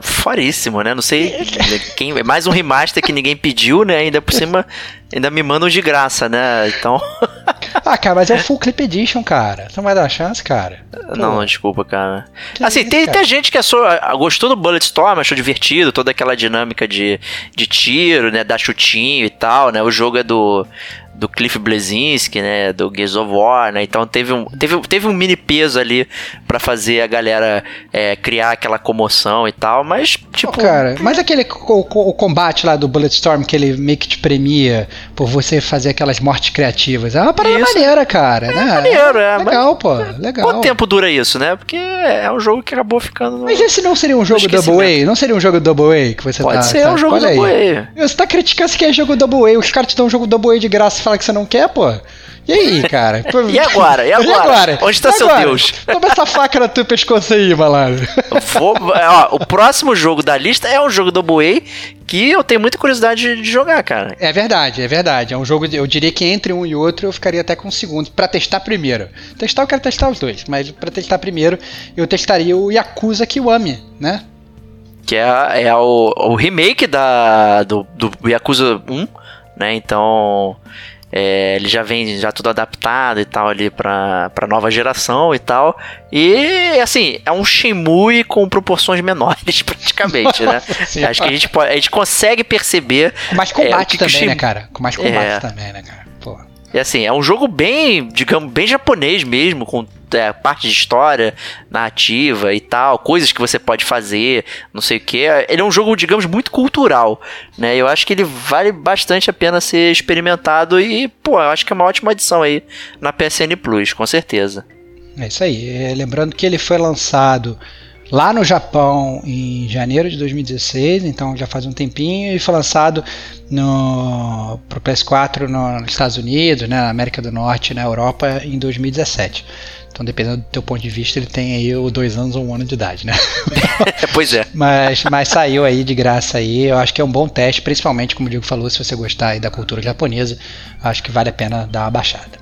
Foríssimo, né? Não sei quem. É mais um remaster que ninguém pediu, né? Ainda por cima, ainda me mandam de graça, né? Então. ah, cara, mas é o Full Clip Edition, cara. Você não vai dar chance, cara? Não, não, desculpa, cara. Que assim, isso, tem, cara? tem gente que achou, gostou do Bulletstorm, achou divertido, toda aquela dinâmica de, de tiro, né? Dar chutinho e tal, né? O jogo é do do Cliff Blazinski, né? Do Gears of War, né? Então teve um, teve, teve um mini peso ali para fazer a galera é, criar aquela comoção e tal, mas tipo. Oh, cara, mas aquele o, o, combate lá do Bulletstorm que ele meio que te premia por você fazer aquelas mortes criativas. É uma parada isso. maneira, cara. É né? maneiro, é. Legal, pô. Legal. Quanto tempo dura isso, né? Porque é um jogo que acabou ficando. No... Mas esse não seria um jogo Double A? Não seria um jogo Double A que você Pode tá. Pode ser tá, um jogo Double A. Você tá criticando se quer jogo Double A, os caras te dão um jogo Double A de graça falam que você não quer, pô? E aí, cara? e agora? E agora? E agora? Onde está seu Deus? Toma essa faca na tua pescoço aí, malandro. Vou, ó, o próximo jogo da lista é um jogo do Way que eu tenho muita curiosidade de jogar, cara. É verdade, é verdade. É um jogo, eu diria que entre um e outro eu ficaria até com um segundo, para testar primeiro. Testar eu quero testar os dois, mas para testar primeiro eu testaria o Yakuza Kiwami, né? Que é, é o, o remake da, do, do Yakuza 1, né? Então é, ele já vem já tudo adaptado e tal ali pra, pra nova geração e tal. E assim, é um Shenmue com proporções menores, praticamente, né? Acho que a gente, pode, a gente consegue perceber. Com mais combate é, também, Shenmue... né, cara? Com mais combate é... também, né, cara? E assim, é um jogo bem, digamos, bem japonês mesmo, com é, parte de história, narrativa e tal, coisas que você pode fazer, não sei o que. Ele é um jogo, digamos, muito cultural, né? Eu acho que ele vale bastante a pena ser experimentado e, pô, eu acho que é uma ótima adição aí na PSN Plus, com certeza. É isso aí. É, lembrando que ele foi lançado lá no Japão em janeiro de 2016, então já faz um tempinho, e foi lançado no pro PS4 no, nos Estados Unidos, né, na América do Norte, na Europa em 2017. Então, dependendo do teu ponto de vista, ele tem aí o dois anos ou um ano de idade, né? pois é. Mas, mas saiu aí de graça aí. Eu acho que é um bom teste, principalmente, como o Diego falou, se você gostar aí da cultura japonesa, acho que vale a pena dar uma baixada.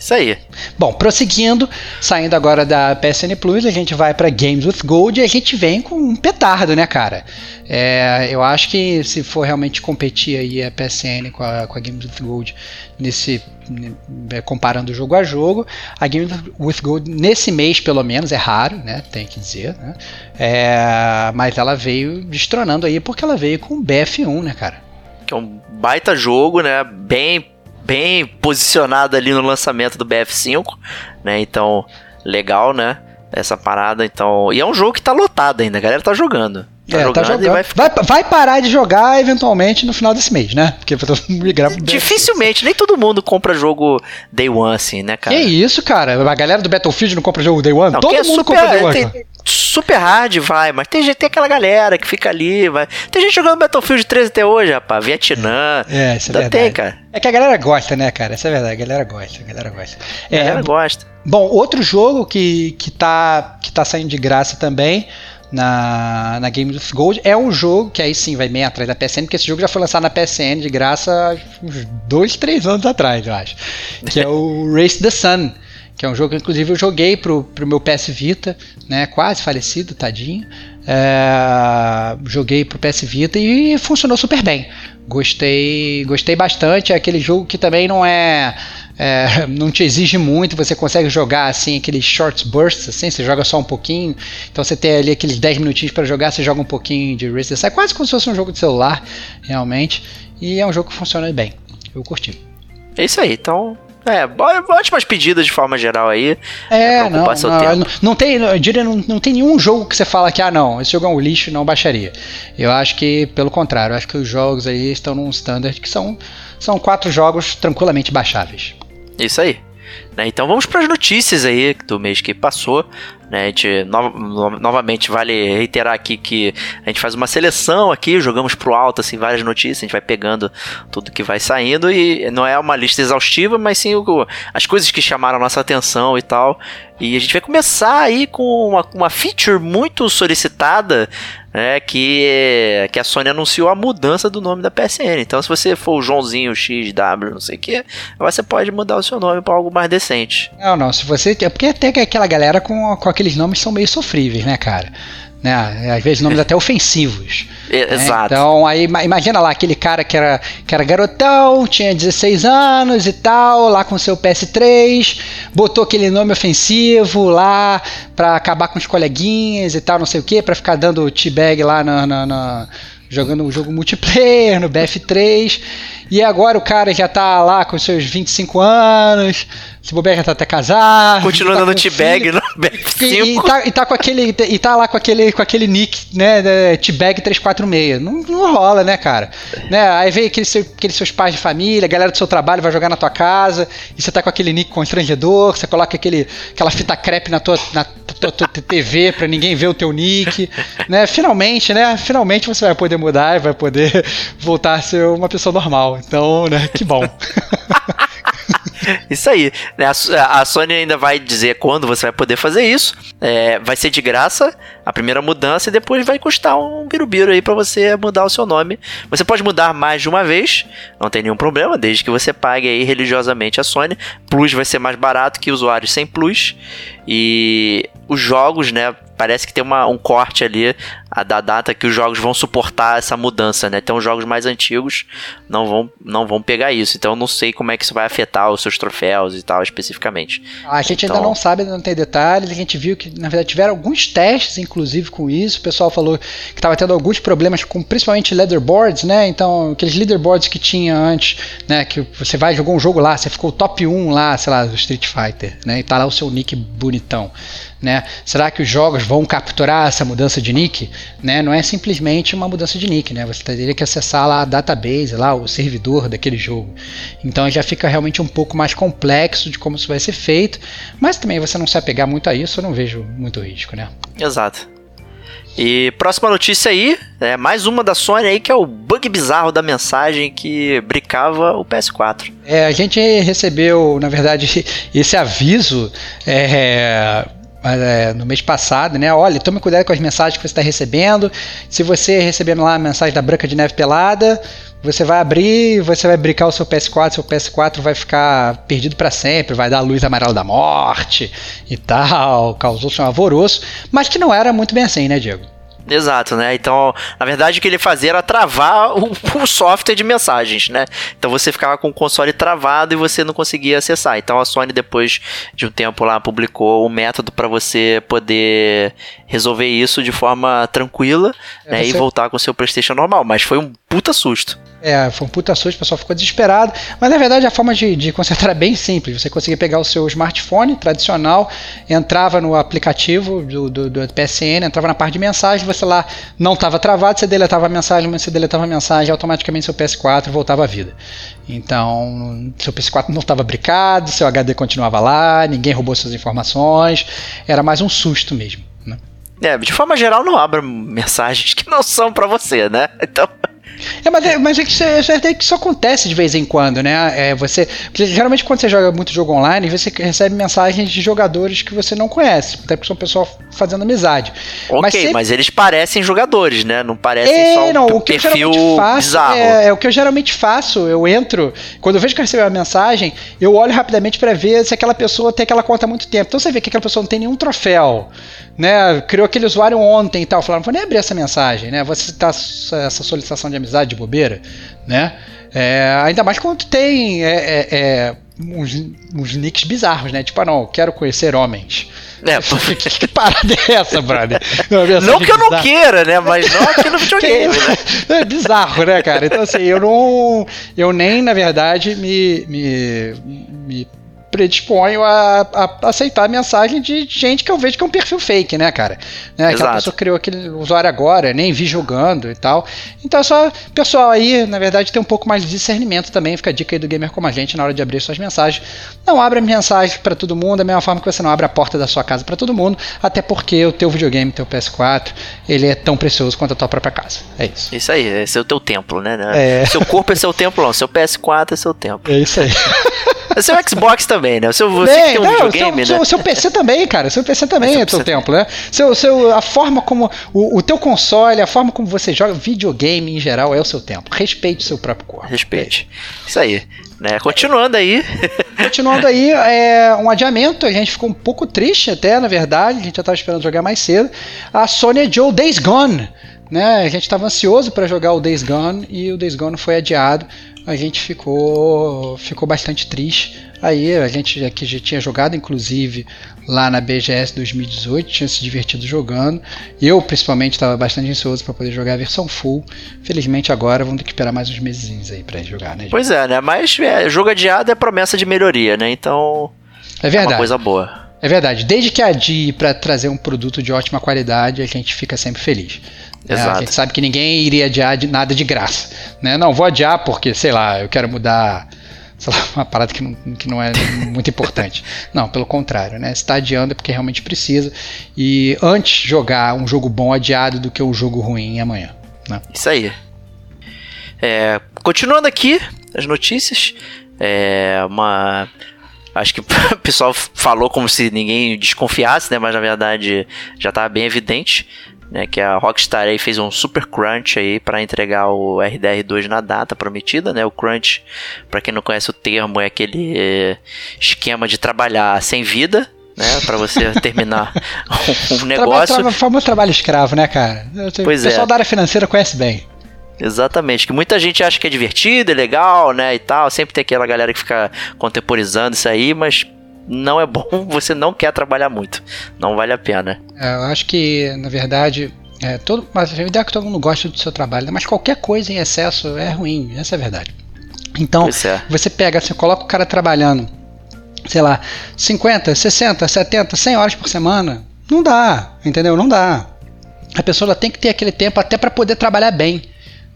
Isso aí. Bom, prosseguindo, saindo agora da PSN Plus, a gente vai para Games with Gold e a gente vem com um petardo, né, cara? É, eu acho que se for realmente competir aí a PSN com a, com a Games with Gold nesse né, comparando jogo a jogo, a Games with Gold nesse mês pelo menos é raro, né? Tem que dizer, né? É, mas ela veio destronando aí porque ela veio com o BF1, né, cara? Que é um baita jogo, né? Bem bem posicionado ali no lançamento do BF5, né? Então, legal, né? Essa parada, então. E é um jogo que tá lotado ainda, a galera tá jogando. Tá é, jogando, tá jogando. Vai, vai, vai, parar de jogar eventualmente no final desse mês, né? Porque todo mundo migra pro Dificilmente, nem todo mundo compra jogo Day One, assim, né, cara? Que isso, cara? A galera do Battlefield não compra jogo Day One? Não, todo mundo super, compra Day One. Tem, super hard vai, mas tem, tem aquela galera que fica ali, vai. Tem gente jogando Battlefield 13 até hoje, rapaz. Vietnã. É, isso é verdade. Tem, cara. É que a galera gosta, né, cara? Isso é verdade, a galera gosta, a galera gosta. É, a galera gosta. Bom, outro jogo que, que, tá, que tá saindo de graça também na, na Game of Gold. É um jogo que aí sim vai bem atrás da PSN, porque esse jogo já foi lançado na PSN de graça uns dois, três anos atrás, eu acho. Que é o Race the Sun. Que é um jogo que inclusive eu joguei pro, pro meu PS Vita, né? Quase falecido, tadinho. É, joguei pro PS Vita e funcionou super bem. Gostei, gostei bastante. É aquele jogo que também não é é, não te exige muito, você consegue jogar assim aqueles short bursts, assim, você joga só um pouquinho, então você tem ali aqueles 10 minutinhos para jogar, você joga um pouquinho de Race É quase como se fosse um jogo de celular, realmente, e é um jogo que funciona bem, eu curti. É isso aí, então é, ótimas pedidas de forma geral aí. É, não, não, não, tem, eu diria, não, não tem nenhum jogo que você fala que, ah, não, esse jogo é um lixo, não baixaria. Eu acho que, pelo contrário, eu acho que os jogos aí estão num standard que são, são quatro jogos tranquilamente baixáveis. Isso aí. Né? Então vamos para as notícias aí do mês que passou. Né? A gente, no, no, novamente, vale reiterar aqui que a gente faz uma seleção aqui, jogamos pro alto assim, várias notícias, a gente vai pegando tudo que vai saindo e não é uma lista exaustiva, mas sim o, as coisas que chamaram a nossa atenção e tal. E a gente vai começar aí com uma, uma feature muito solicitada é que, que a Sony anunciou a mudança do nome da PSN. Então, se você for o Joãozinho XW, não sei o que, você pode mudar o seu nome para algo mais decente. Não, não, se você. É porque até que aquela galera com, com aqueles nomes são meio sofríveis, né, cara? Né? Às vezes nomes até ofensivos. Né? Exato. Então, aí imagina lá aquele cara que era, que era garotão, tinha 16 anos e tal, lá com seu PS3, botou aquele nome ofensivo lá pra acabar com os coleguinhas e tal, não sei o que, pra ficar dando t-bag lá na, na, na jogando um jogo multiplayer no BF3. E agora o cara já tá lá com seus 25 anos, se bobear já tá até casado. Continua tá dando T-Bag no E, BF5. e tá, e tá com aquele e tá lá com aquele com aquele nick, né, T-Bag 346. Não, não rola, né, cara? Né? Aí vem aqueles, seu- aqueles seus pais de família, a galera do seu trabalho vai jogar na tua casa, e você tá com aquele nick constrangedor, você coloca aquele aquela fita crepe na tua na tua, tua TV pra ninguém ver o teu nick, né? Finalmente, né? Finalmente você vai poder mudar e vai poder voltar a ser uma pessoa normal. Então, né, que bom. Isso aí. né? A, Sony ainda vai dizer quando você vai poder fazer isso. É, vai ser de graça a primeira mudança e depois vai custar um birubiru aí pra você mudar o seu nome. Você pode mudar mais de uma vez, não tem nenhum problema, desde que você pague aí religiosamente a Sony. Plus vai ser mais barato que usuários sem Plus. E os jogos, né? Parece que tem uma, um corte ali a, da data que os jogos vão suportar essa mudança, né? Então os jogos mais antigos não vão, não vão pegar isso. Então eu não sei como é que isso vai afetar os seus troféus e tal especificamente. A gente ainda Então- não sabe, ainda não tem detalhes. A gente viu que, na verdade, tiveram alguns testes, inclusive, com isso. O pessoal falou que estava tendo alguns problemas com principalmente leaderboards, né? Então, aqueles leaderboards que tinha antes, né? Que você vai jogou um jogo lá, você ficou top 1 lá, sei lá, do Street Fighter, né? E tá lá o seu nick bonitão, né? Será que os jogos vão capturar essa mudança de nick? Né? Não é simplesmente uma mudança de nick, né? Você teria que acessar lá a database, lá o servidor daquele jogo. Então já fica realmente um pouco mais complexo de como isso vai ser feito, mas também você não se apegar muito a isso, eu não vejo muito risco, né? Exato. E próxima notícia aí, é mais uma da Sony aí, que é o bug bizarro da mensagem que brincava o PS4. É, a gente recebeu, na verdade, esse aviso é, é, no mês passado, né? Olha, tome cuidado com as mensagens que você está recebendo. Se você recebendo lá a mensagem da Branca de Neve pelada, você vai abrir, você vai brincar o seu PS4, seu PS4 vai ficar perdido para sempre, vai dar a luz amarela da morte e tal, causou-se um alvoroço, mas que não era muito bem assim, né, Diego? Exato, né? Então, na verdade, o que ele fazia era travar o, o software de mensagens, né? Então você ficava com o console travado e você não conseguia acessar. Então a Sony, depois de um tempo lá, publicou um método para você poder resolver isso de forma tranquila É, né? e voltar com o seu PlayStation normal. Mas foi um puta susto. É, foi um puta susto, o pessoal ficou desesperado. Mas na verdade a forma de, de consertar é bem simples. Você conseguia pegar o seu smartphone tradicional, entrava no aplicativo do, do, do PSN, entrava na parte de mensagem, você lá não estava travado, você deletava a mensagem, mas você deletava a mensagem, automaticamente seu PS4 voltava à vida. Então, seu PS4 não estava brincado, seu HD continuava lá, ninguém roubou suas informações, era mais um susto mesmo. Né? É, de forma geral, não abra mensagens que não são para você, né? Então. É, mas, é- mas é que isso, é- é que isso acontece de vez em quando, né? É, você, geralmente quando você joga muito jogo online, você recebe mensagens de jogadores que você não conhece, até porque são pessoal fazendo amizade. Ok, mas, sempre- eles parecem jogadores, né? Não parecem É, só um não, o que perfil faço bizarro. é, é o que eu geralmente faço. Eu entro, quando eu vejo que eu recebi uma mensagem, eu olho rapidamente para ver se aquela pessoa tem aquela conta há muito tempo. Então você vê que aquela pessoa não tem nenhum troféu, né? Criou aquele usuário ontem e tal. Falaram, não vou nem abrir essa mensagem, né? Você tá essa solicitação de amizade de bobeira, né? É, ainda mais quando tem é, é, é, uns, uns nicks bizarros, né? Tipo, ah, não, quero conhecer homens. É, que, que parada é essa, brother? Não que eu não queira, né? Mas não aqui no videogame, né? É bizarro, né, cara? Então, assim, eu não. Eu nem, na verdade, me. me, me predisponho a, a aceitar a mensagem de gente que eu vejo que é um perfil fake, né, cara? Né, aquela Exato. pessoa criou aquele usuário agora, nem vi jogando e tal. Então é só pessoal aí, na verdade, tem um pouco mais de discernimento também. Fica a dica aí do gamer como a gente na hora de abrir suas mensagens. Não abra mensagens para todo mundo, da mesma forma que você não abre a porta da sua casa para todo mundo, até porque o teu videogame, teu PS4, ele é tão precioso quanto a tua própria casa. É isso. Isso aí, esse é o teu templo, né? É. Seu corpo é seu templo, não. Seu PS4 é seu templo. É isso aí. Seu Xbox também, né? O seu, você Bem, que tem um não, videogame, seu, né? seu, seu PC também, cara. Seu PC também Seu é PC templo, né? Seu, seu, a forma como. O, o teu console, a forma como você joga videogame em geral é o seu templo. Respeite o seu próprio corpo. Respeite. Isso aí. Né? Continuando aí. Continuando aí, é um adiamento. A gente ficou um pouco triste até, na verdade. A gente já estava esperando jogar mais cedo. A Sony adiou Days Gone. Né? A gente estava ansioso para jogar o Days Gone e o Days Gone foi adiado. A gente ficou, ficou bastante triste. Aí a gente aqui já tinha jogado, inclusive, lá na BGS 2018, tinha se divertido jogando. Eu, principalmente, estava bastante ansioso para poder jogar a versão full. Felizmente, agora vamos ter que esperar mais uns meses aí para jogar, né? Pois é, né? Mas é, jogo adiado é promessa de melhoria, né? Então. É verdade. É uma coisa boa. É verdade. Desde que adie para trazer um produto de ótima qualidade, a gente fica sempre feliz. Exato. É, a gente sabe que ninguém iria adiar de nada de graça. Né? Não, vou adiar porque, sei lá, eu quero mudar sei lá, uma parada que não, que não é muito importante. Não, pelo contrário, né? Está adiando é porque realmente precisa. E antes jogar um jogo bom adiado do que um jogo ruim amanhã. Né? Isso aí. É, continuando aqui, as notícias. É uma. Acho que o pessoal falou como se ninguém desconfiasse, né? Mas na verdade já estava bem evidente né, que a Rockstar aí fez um super crunch aí para entregar o RDR2 na data prometida, né? O crunch, para quem não conhece o termo, é aquele eh, esquema de trabalhar sem vida, né, para você terminar um, negócio. Trabalho, famoso trabalho escravo, né, cara? Pois o pessoal é. da área financeira conhece bem. Exatamente, que muita gente acha que é divertido, é legal, né, e tal. Sempre tem aquela galera que fica contemporizando isso aí, mas não é bom, você não quer trabalhar muito. Não vale a pena. É, eu acho que, na verdade, é, todo, mas a ideia é que todo mundo gosta do seu trabalho, né? mas qualquer coisa em excesso é ruim, essa é a verdade. Então, é. você pega, você coloca o cara trabalhando, sei lá, 50, 60, 70, 100 horas por semana, não dá, entendeu? Não dá. A pessoa tem que ter aquele tempo até para poder trabalhar bem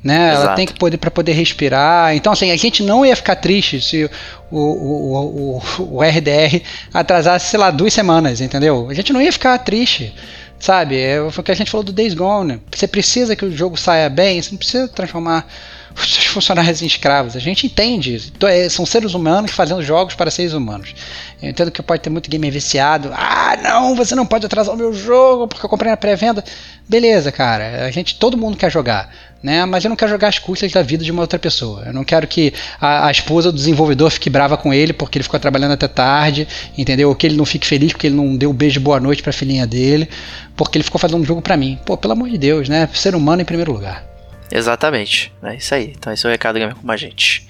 né? Exato. Ela tem que poder para poder respirar. Então, assim, a gente não ia ficar triste se o, o, o, o, RDR atrasasse, sei lá, duas semanas, entendeu? A gente não ia ficar triste. Sabe? É o que a gente falou do Days Gone. Você precisa que o jogo saia bem, você não precisa transformar os seus funcionários em escravos. A gente entende. São seres humanos fazendo jogos para seres humanos. Eu entendo que pode ter muito gamer viciado. Ah, não, você não pode atrasar o meu jogo porque eu comprei na pré-venda. Beleza, cara. A gente, todo mundo quer jogar né? Mas eu não quero jogar as custas da vida de uma outra pessoa. Eu não quero que a, a, esposa do desenvolvedor fique brava com ele porque ele ficou trabalhando até tarde, entendeu? Ou que ele não fique feliz porque ele não deu um beijo de boa noite pra filhinha dele, porque ele ficou fazendo um jogo para mim. Pô, pelo amor de Deus, né? Ser humano em primeiro lugar. Exatamente. É isso aí. Então esse é o recado gamer com a gente.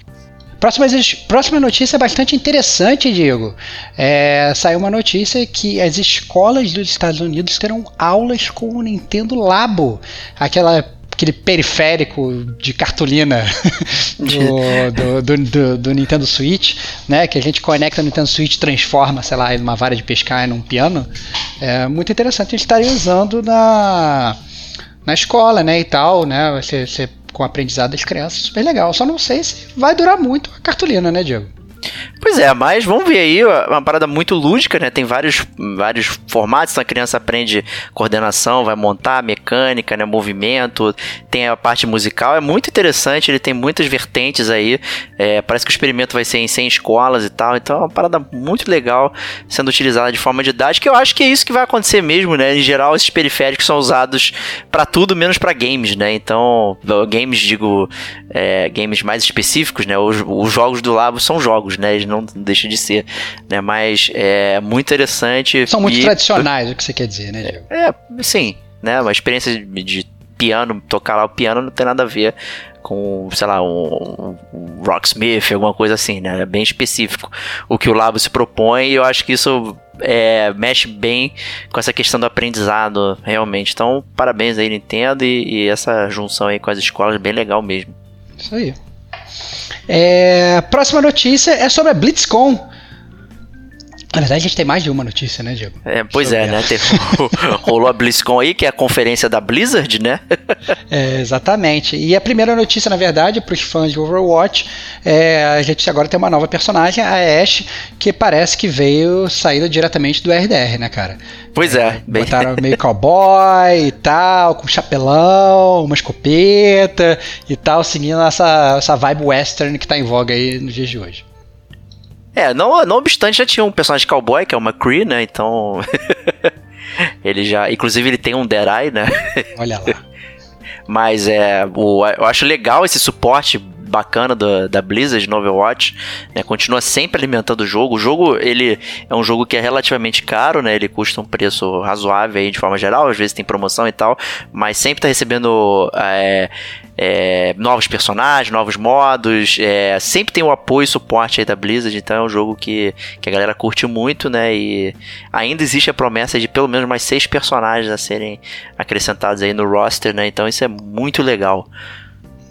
Próxima, próxima notícia é bastante interessante, Diego. É, saiu uma notícia que as escolas dos Estados Unidos terão aulas com o Nintendo Labo, aquela aquele periférico de cartolina do, do, do, do, Nintendo Switch, né? Que a gente conecta no Nintendo Switch, transforma, sei lá, numa vara de pescar num piano. É muito interessante eles estarem usando na, na escola, né? E tal, né? Você, você com o aprendizado das crianças, super legal. Só não sei se vai durar muito a cartolina, né, Diego? Pois é, mas vamos ver aí, uma parada muito lúdica, né? Tem vários, vários formatos, a criança aprende coordenação, vai montar mecânica, né? movimento, tem a parte musical, é muito interessante, ele tem muitas vertentes aí, é, parece que o experimento vai ser em 100 escolas e tal, então é uma parada muito legal sendo utilizada de forma didática, eu acho que é isso que vai acontecer mesmo, né? Em geral, esses periféricos são usados para tudo, menos para games, né? Então, games, digo, é, games mais específicos, né? Os, os jogos do Labo são jogos, né? Eles não deixam de ser, né? Mas é muito interessante. São muito e... tradicionais, o que você quer dizer, né, Diego? É, sim, né? Uma experiência de, de piano, tocar lá o piano não tem nada a ver com, sei lá, um, um rocksmith, alguma coisa assim, né? É bem específico o que o Labo se propõe e eu acho que isso é, mexe bem com essa questão do aprendizado, realmente. Então, parabéns aí, Nintendo, e, e essa junção aí com as escolas, bem legal mesmo. Isso aí. É, próxima notícia é sobre a BlitzCon. Na verdade, a gente tem mais de uma notícia, né, Diego? É, pois é, né? Teve, rolou a BlizzCon aí, que é a conferência da Blizzard, né? é, exatamente. E a primeira notícia, na verdade, para os fãs de Overwatch, é, a gente agora tem uma nova personagem, a Ashe, que parece que veio saída diretamente do RDR, né, cara? Pois é. Bem... Botaram meio cowboy e tal, com chapelão, uma escopeta e tal, seguindo essa, essa vibe western que tá em voga aí nos dias de hoje. É, não, não obstante, já tinha um personagem cowboy, que é o McCree, né? Então. ele já. Inclusive, ele tem um Eye, né? Olha lá. Mas é. O, eu acho legal esse suporte bacana do, da Blizzard no Overwatch, né? Continua sempre alimentando o jogo. O jogo, ele é um jogo que é relativamente caro, né? Ele custa um preço razoável aí de forma geral, às vezes tem promoção e tal, mas sempre tá recebendo é, é, novos personagens, novos modos, é, sempre tem o apoio e suporte aí da Blizzard, então é um jogo que, que a galera curte muito, né? E ainda existe a promessa de pelo menos mais seis personagens a serem acrescentados aí no roster, né? Então isso é muito legal.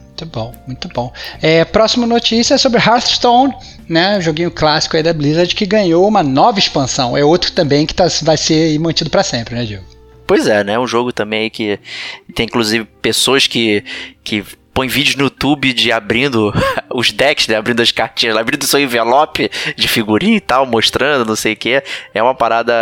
Muito bom, muito bom. É, próxima notícia é sobre Hearthstone, né? Joguinho clássico aí da Blizzard que ganhou uma nova expansão. É outro também que tá, vai ser mantido para sempre, né, Diego? Pois é, né? Um jogo também que tem inclusive pessoas que, que põe vídeos no YouTube de abrindo os decks, né? Abrindo as cartinhas, abrindo seu envelope de figurinha e tal, mostrando, não sei o que. É uma parada.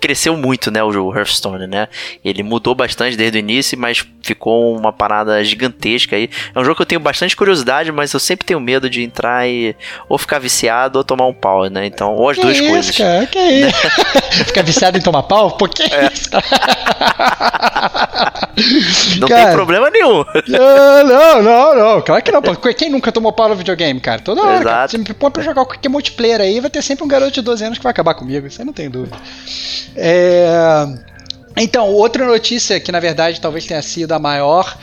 Cresceu muito, né? O Hearthstone, né? Ele mudou bastante desde o início, mas ficou uma parada gigantesca aí. É um jogo que eu tenho bastante curiosidade, mas eu sempre tenho medo de entrar e ou ficar viciado ou tomar um pau, né? Então, ou as que duas isso, coisas. Cara, que isso? ficar viciado em tomar pau? Por que é. isso? não cara, tem problema nenhum. Não, não, não, não. Claro que não. Quem nunca tomou pau no videogame, cara? Toda hora. Você me põe pra jogar qualquer multiplayer aí, vai ter sempre um garoto de 12 anos que vai acabar comigo. Isso aí não tem dúvida. É... Então, outra notícia que na verdade talvez tenha sido a maior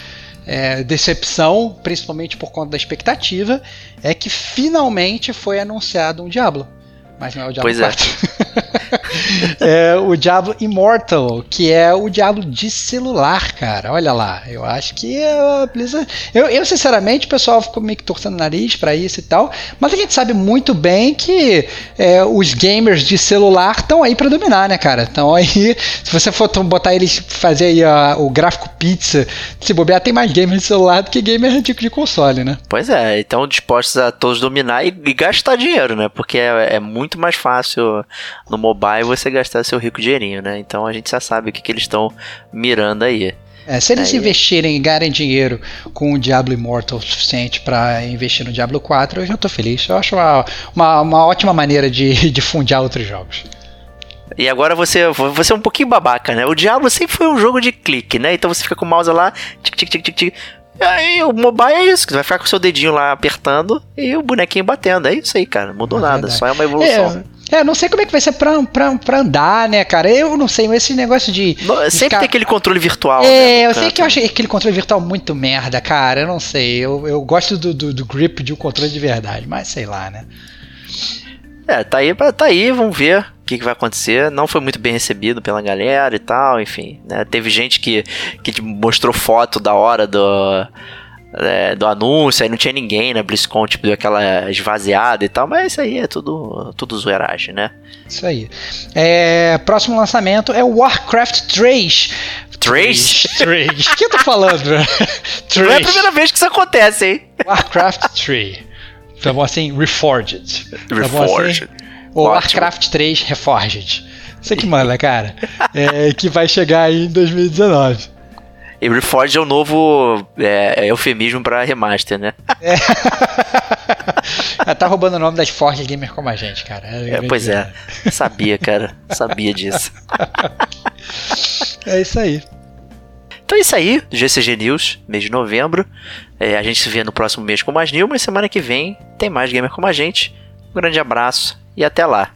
é, decepção, principalmente por conta da expectativa, é que finalmente foi anunciado um Diablo. Mas não é o Diablo pois 4. É. é o Diablo Immortal, que é o Diablo de celular, cara. Olha lá, eu acho que a Blizzard. Eu, eu sinceramente, o pessoal ficou meio que torcendo o nariz para isso e tal. Mas a gente sabe muito bem que é, os gamers de celular estão aí para dominar, né, cara? Então aí, se você for botar eles fazer aí a, o gráfico pizza, se bobear, tem mais gamers de celular do que gamers de, de console, né? Pois é, então dispostos a todos dominar e, e gastar dinheiro, né? Porque é, é muito mais fácil no mobile você gastar seu rico dinheirinho, né? Então a gente já sabe o que, que eles estão mirando aí. É, se eles aí... investirem e ganharem dinheiro com o Diablo Immortal o suficiente para investir no Diablo 4, eu já estou feliz. Eu acho uma, uma, uma ótima maneira de, de fundiar outros jogos. E agora você, você é um pouquinho babaca, né? O Diablo sempre foi um jogo de clique, né? Então você fica com o mouse lá, tic, tic, tic, tic, tic. E aí, o mobile é isso, você vai ficar com o seu dedinho lá apertando e o bonequinho batendo. É isso aí, cara. Não mudou é nada, verdade. só é uma evolução. É, é, não sei como é que vai ser pra, pra, pra andar, né, cara? Eu não sei, esse negócio de. de sempre ficar... tem aquele controle virtual. É, né, eu sei que eu achei aquele controle virtual muito merda, cara. Eu não sei. Eu, eu gosto do, do, do grip de um controle de verdade, mas sei lá, né? É, tá aí, tá aí, vamos ver o que, que, vai acontecer. Não foi muito bem recebido pela galera e tal, enfim. Né? Teve gente que, que mostrou foto da hora do é, do anúncio, aí não tinha ninguém, né? BlizzCon, tipo, deu aquela esvaziada e tal, mas isso aí é tudo, tudo zoeiragem, né? Isso aí. É, próximo lançamento é o Warcraft 3. 3? 3. O que eu tô falando? 3. Não é a primeira vez que isso acontece, hein? Warcraft 3. Então, assim, Reforged. Reforged. Assim, o Warcraft 3 Reforged. Você que manda, cara. É, que vai chegar aí em 2019. E Reforged é o novo é, eufemismo pra remaster, né? É. tá roubando o nome das Forge Gamer como a gente, cara. É, pois é. Sabia, cara. Sabia disso. é isso aí. Então é isso aí, GCG News, mês de novembro. É, a gente se vê no próximo mês com mais news, mas semana que vem tem mais gamer como a gente. Um grande abraço e até lá.